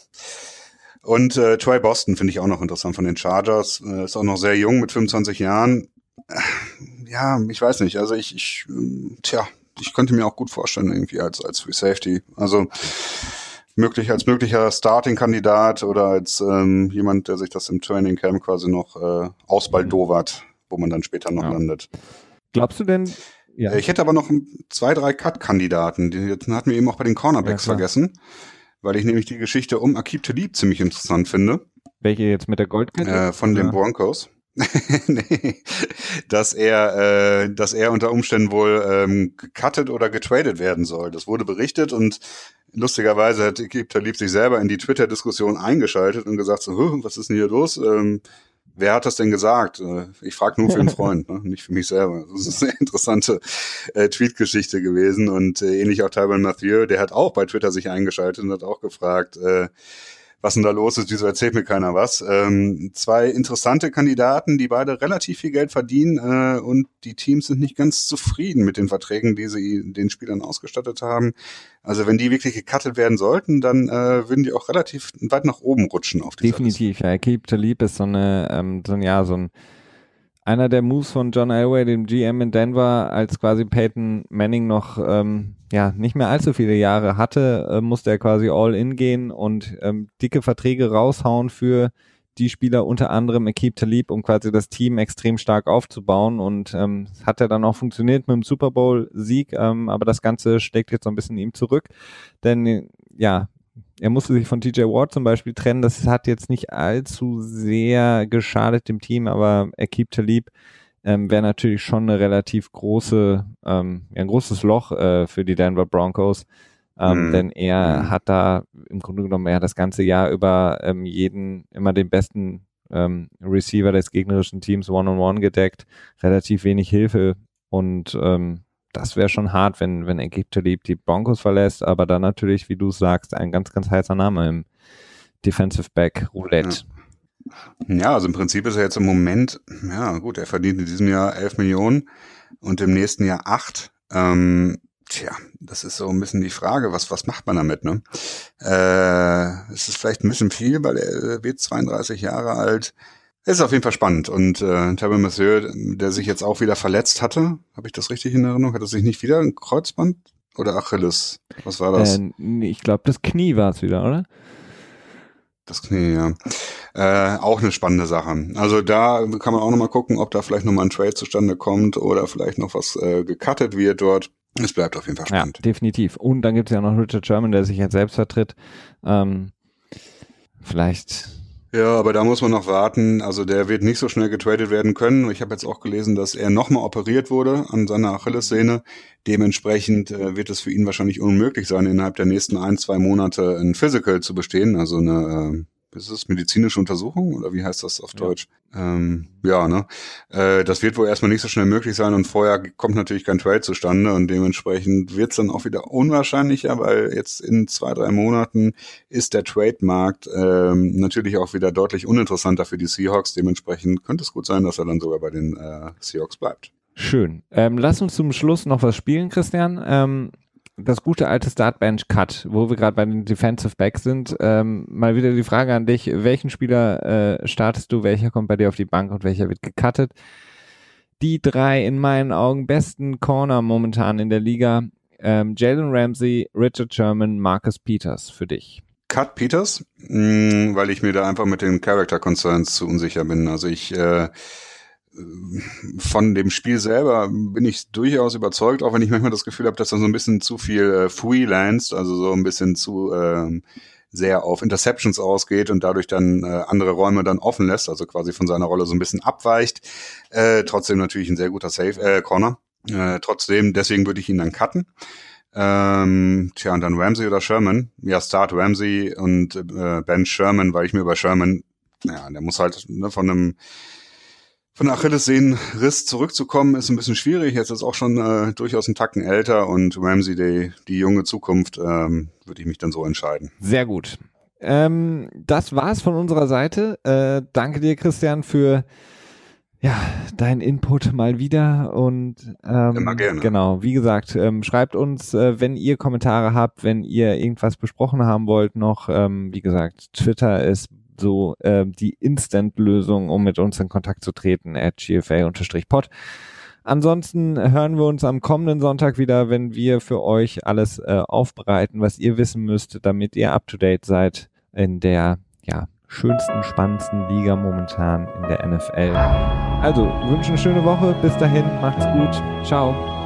Und äh, Troy Boston finde ich auch noch interessant von den Chargers. Äh, ist auch noch sehr jung mit 25 Jahren. Äh, ja, ich weiß nicht. Also ich, ich, äh, tja, ich könnte mir auch gut vorstellen irgendwie als als Free Safety. Also möglich als möglicher Starting-Kandidat oder als ähm, jemand, der sich das im Training Camp quasi noch äh, ausbaldowert, wo man dann später noch ja. landet. Glaubst du denn? Ja. Ich hätte aber noch zwei, drei Cut-Kandidaten. Die hatten wir eben auch bei den Cornerbacks ja, vergessen, weil ich nämlich die Geschichte um Akib Talib ziemlich interessant finde. Welche jetzt mit der Goldkette? Äh, von den Broncos. *laughs* nee, dass er, äh, dass er unter Umständen wohl ähm, gecuttet oder getradet werden soll. Das wurde berichtet und lustigerweise hat Ekip Talib sich selber in die Twitter-Diskussion eingeschaltet und gesagt so, was ist denn hier los? Ähm, wer hat das denn gesagt? Äh, ich frage nur für *laughs* einen Freund, ne? nicht für mich selber. Das ist eine interessante äh, Tweet-Geschichte gewesen und äh, ähnlich auch Tyrone Mathieu, der hat auch bei Twitter sich eingeschaltet und hat auch gefragt, äh, was denn da los ist, wieso erzählt mir keiner was. Ähm, zwei interessante Kandidaten, die beide relativ viel Geld verdienen äh, und die Teams sind nicht ganz zufrieden mit den Verträgen, die sie den Spielern ausgestattet haben. Also wenn die wirklich gecuttet werden sollten, dann äh, würden die auch relativ weit nach oben rutschen auf die Definitiv, ja. Keep Talib ist so eine, ähm, so ein, ja, so ein einer der Moves von John Elway, dem GM in Denver, als quasi Peyton Manning noch ähm, ja nicht mehr allzu viele Jahre hatte, äh, musste er quasi all in gehen und ähm, dicke Verträge raushauen für die Spieler, unter anderem Ekip Talib, um quasi das Team extrem stark aufzubauen. Und ähm, hat er dann auch funktioniert mit dem Super Bowl-Sieg, ähm, aber das Ganze steckt jetzt so ein bisschen ihm zurück. Denn ja, er musste sich von TJ Ward zum Beispiel trennen. Das hat jetzt nicht allzu sehr geschadet dem Team, aber Akib Talib ähm, wäre natürlich schon eine relativ große, ähm, ein großes Loch äh, für die Denver Broncos. Ähm, mhm. Denn er mhm. hat da im Grunde genommen ja das ganze Jahr über ähm, jeden, immer den besten ähm, Receiver des gegnerischen Teams one-on-one -on -one gedeckt, relativ wenig Hilfe und ähm, das wäre schon hart, wenn, wenn Ägypter liebt, die Broncos verlässt, aber dann natürlich, wie du sagst, ein ganz, ganz heißer Name im Defensive Back Roulette. Ja. ja, also im Prinzip ist er jetzt im Moment, ja gut, er verdient in diesem Jahr 11 Millionen und im nächsten Jahr 8. Ähm, tja, das ist so ein bisschen die Frage, was, was macht man damit, ne? Äh, es ist vielleicht ein bisschen viel, weil er wird 32 Jahre alt. Ist auf jeden Fall spannend. Und äh, Tyrell Mathieu, der sich jetzt auch wieder verletzt hatte, habe ich das richtig in Erinnerung? Hat er sich nicht wieder ein Kreuzband oder Achilles? Was war das? Äh, ich glaube, das Knie war es wieder, oder? Das Knie, ja. Äh, auch eine spannende Sache. Also da kann man auch nochmal gucken, ob da vielleicht nochmal ein Trade zustande kommt oder vielleicht noch was äh, gecuttet wird dort. Es bleibt auf jeden Fall spannend. Ja, definitiv. Und dann gibt es ja noch Richard Sherman, der sich jetzt selbst vertritt. Ähm, vielleicht ja, aber da muss man noch warten. Also der wird nicht so schnell getradet werden können. Ich habe jetzt auch gelesen, dass er nochmal operiert wurde an seiner Achillessehne. Dementsprechend äh, wird es für ihn wahrscheinlich unmöglich sein, innerhalb der nächsten ein, zwei Monate ein Physical zu bestehen, also eine äh, ist es medizinische Untersuchung oder wie heißt das auf ja. Deutsch? Ähm, ja, ne? Äh, das wird wohl erstmal nicht so schnell möglich sein und vorher kommt natürlich kein Trade zustande und dementsprechend wird es dann auch wieder unwahrscheinlicher, weil jetzt in zwei, drei Monaten ist der Trade-Markt ähm, natürlich auch wieder deutlich uninteressanter für die Seahawks. Dementsprechend könnte es gut sein, dass er dann sogar bei den äh, Seahawks bleibt. Schön. Ähm, lass uns zum Schluss noch was spielen, Christian. Ähm, das gute alte Startbench Cut, wo wir gerade bei den Defensive Backs sind. Ähm, mal wieder die Frage an dich, welchen Spieler äh, startest du, welcher kommt bei dir auf die Bank und welcher wird gecuttet? Die drei in meinen Augen besten Corner momentan in der Liga, ähm, Jalen Ramsey, Richard Sherman, Marcus Peters für dich. Cut Peters, mh, mm, weil ich mir da einfach mit den Character Concerns zu unsicher bin. Also ich äh, von dem Spiel selber bin ich durchaus überzeugt, auch wenn ich manchmal das Gefühl habe, dass er so ein bisschen zu viel äh, freelanced, also so ein bisschen zu ähm, sehr auf Interceptions ausgeht und dadurch dann äh, andere Räume dann offen lässt, also quasi von seiner Rolle so ein bisschen abweicht. Äh, trotzdem natürlich ein sehr guter Safe äh, Corner. Äh, trotzdem, deswegen würde ich ihn dann cutten. Ähm, tja, und dann Ramsey oder Sherman. Ja, Start Ramsey und äh, Ben Sherman, weil ich mir bei Sherman, ja, der muss halt ne, von einem von Achillessehnenriss zurückzukommen, ist ein bisschen schwierig. Jetzt ist auch schon äh, durchaus ein Tacken älter und Ramsey, die, die junge Zukunft, ähm, würde ich mich dann so entscheiden. Sehr gut. Ähm, das war's von unserer Seite. Äh, danke dir, Christian, für ja, dein Input mal wieder und ähm, Immer gerne. genau, wie gesagt, ähm, schreibt uns, äh, wenn ihr Kommentare habt, wenn ihr irgendwas besprochen haben wollt noch, ähm, wie gesagt, Twitter ist so äh, die Instant-Lösung, um mit uns in Kontakt zu treten, at gfa-pod. Ansonsten hören wir uns am kommenden Sonntag wieder, wenn wir für euch alles äh, aufbereiten, was ihr wissen müsst, damit ihr up-to-date seid in der ja, schönsten, spannendsten Liga momentan in der NFL. Also, wünsche eine schöne Woche. Bis dahin, macht's gut. Ciao.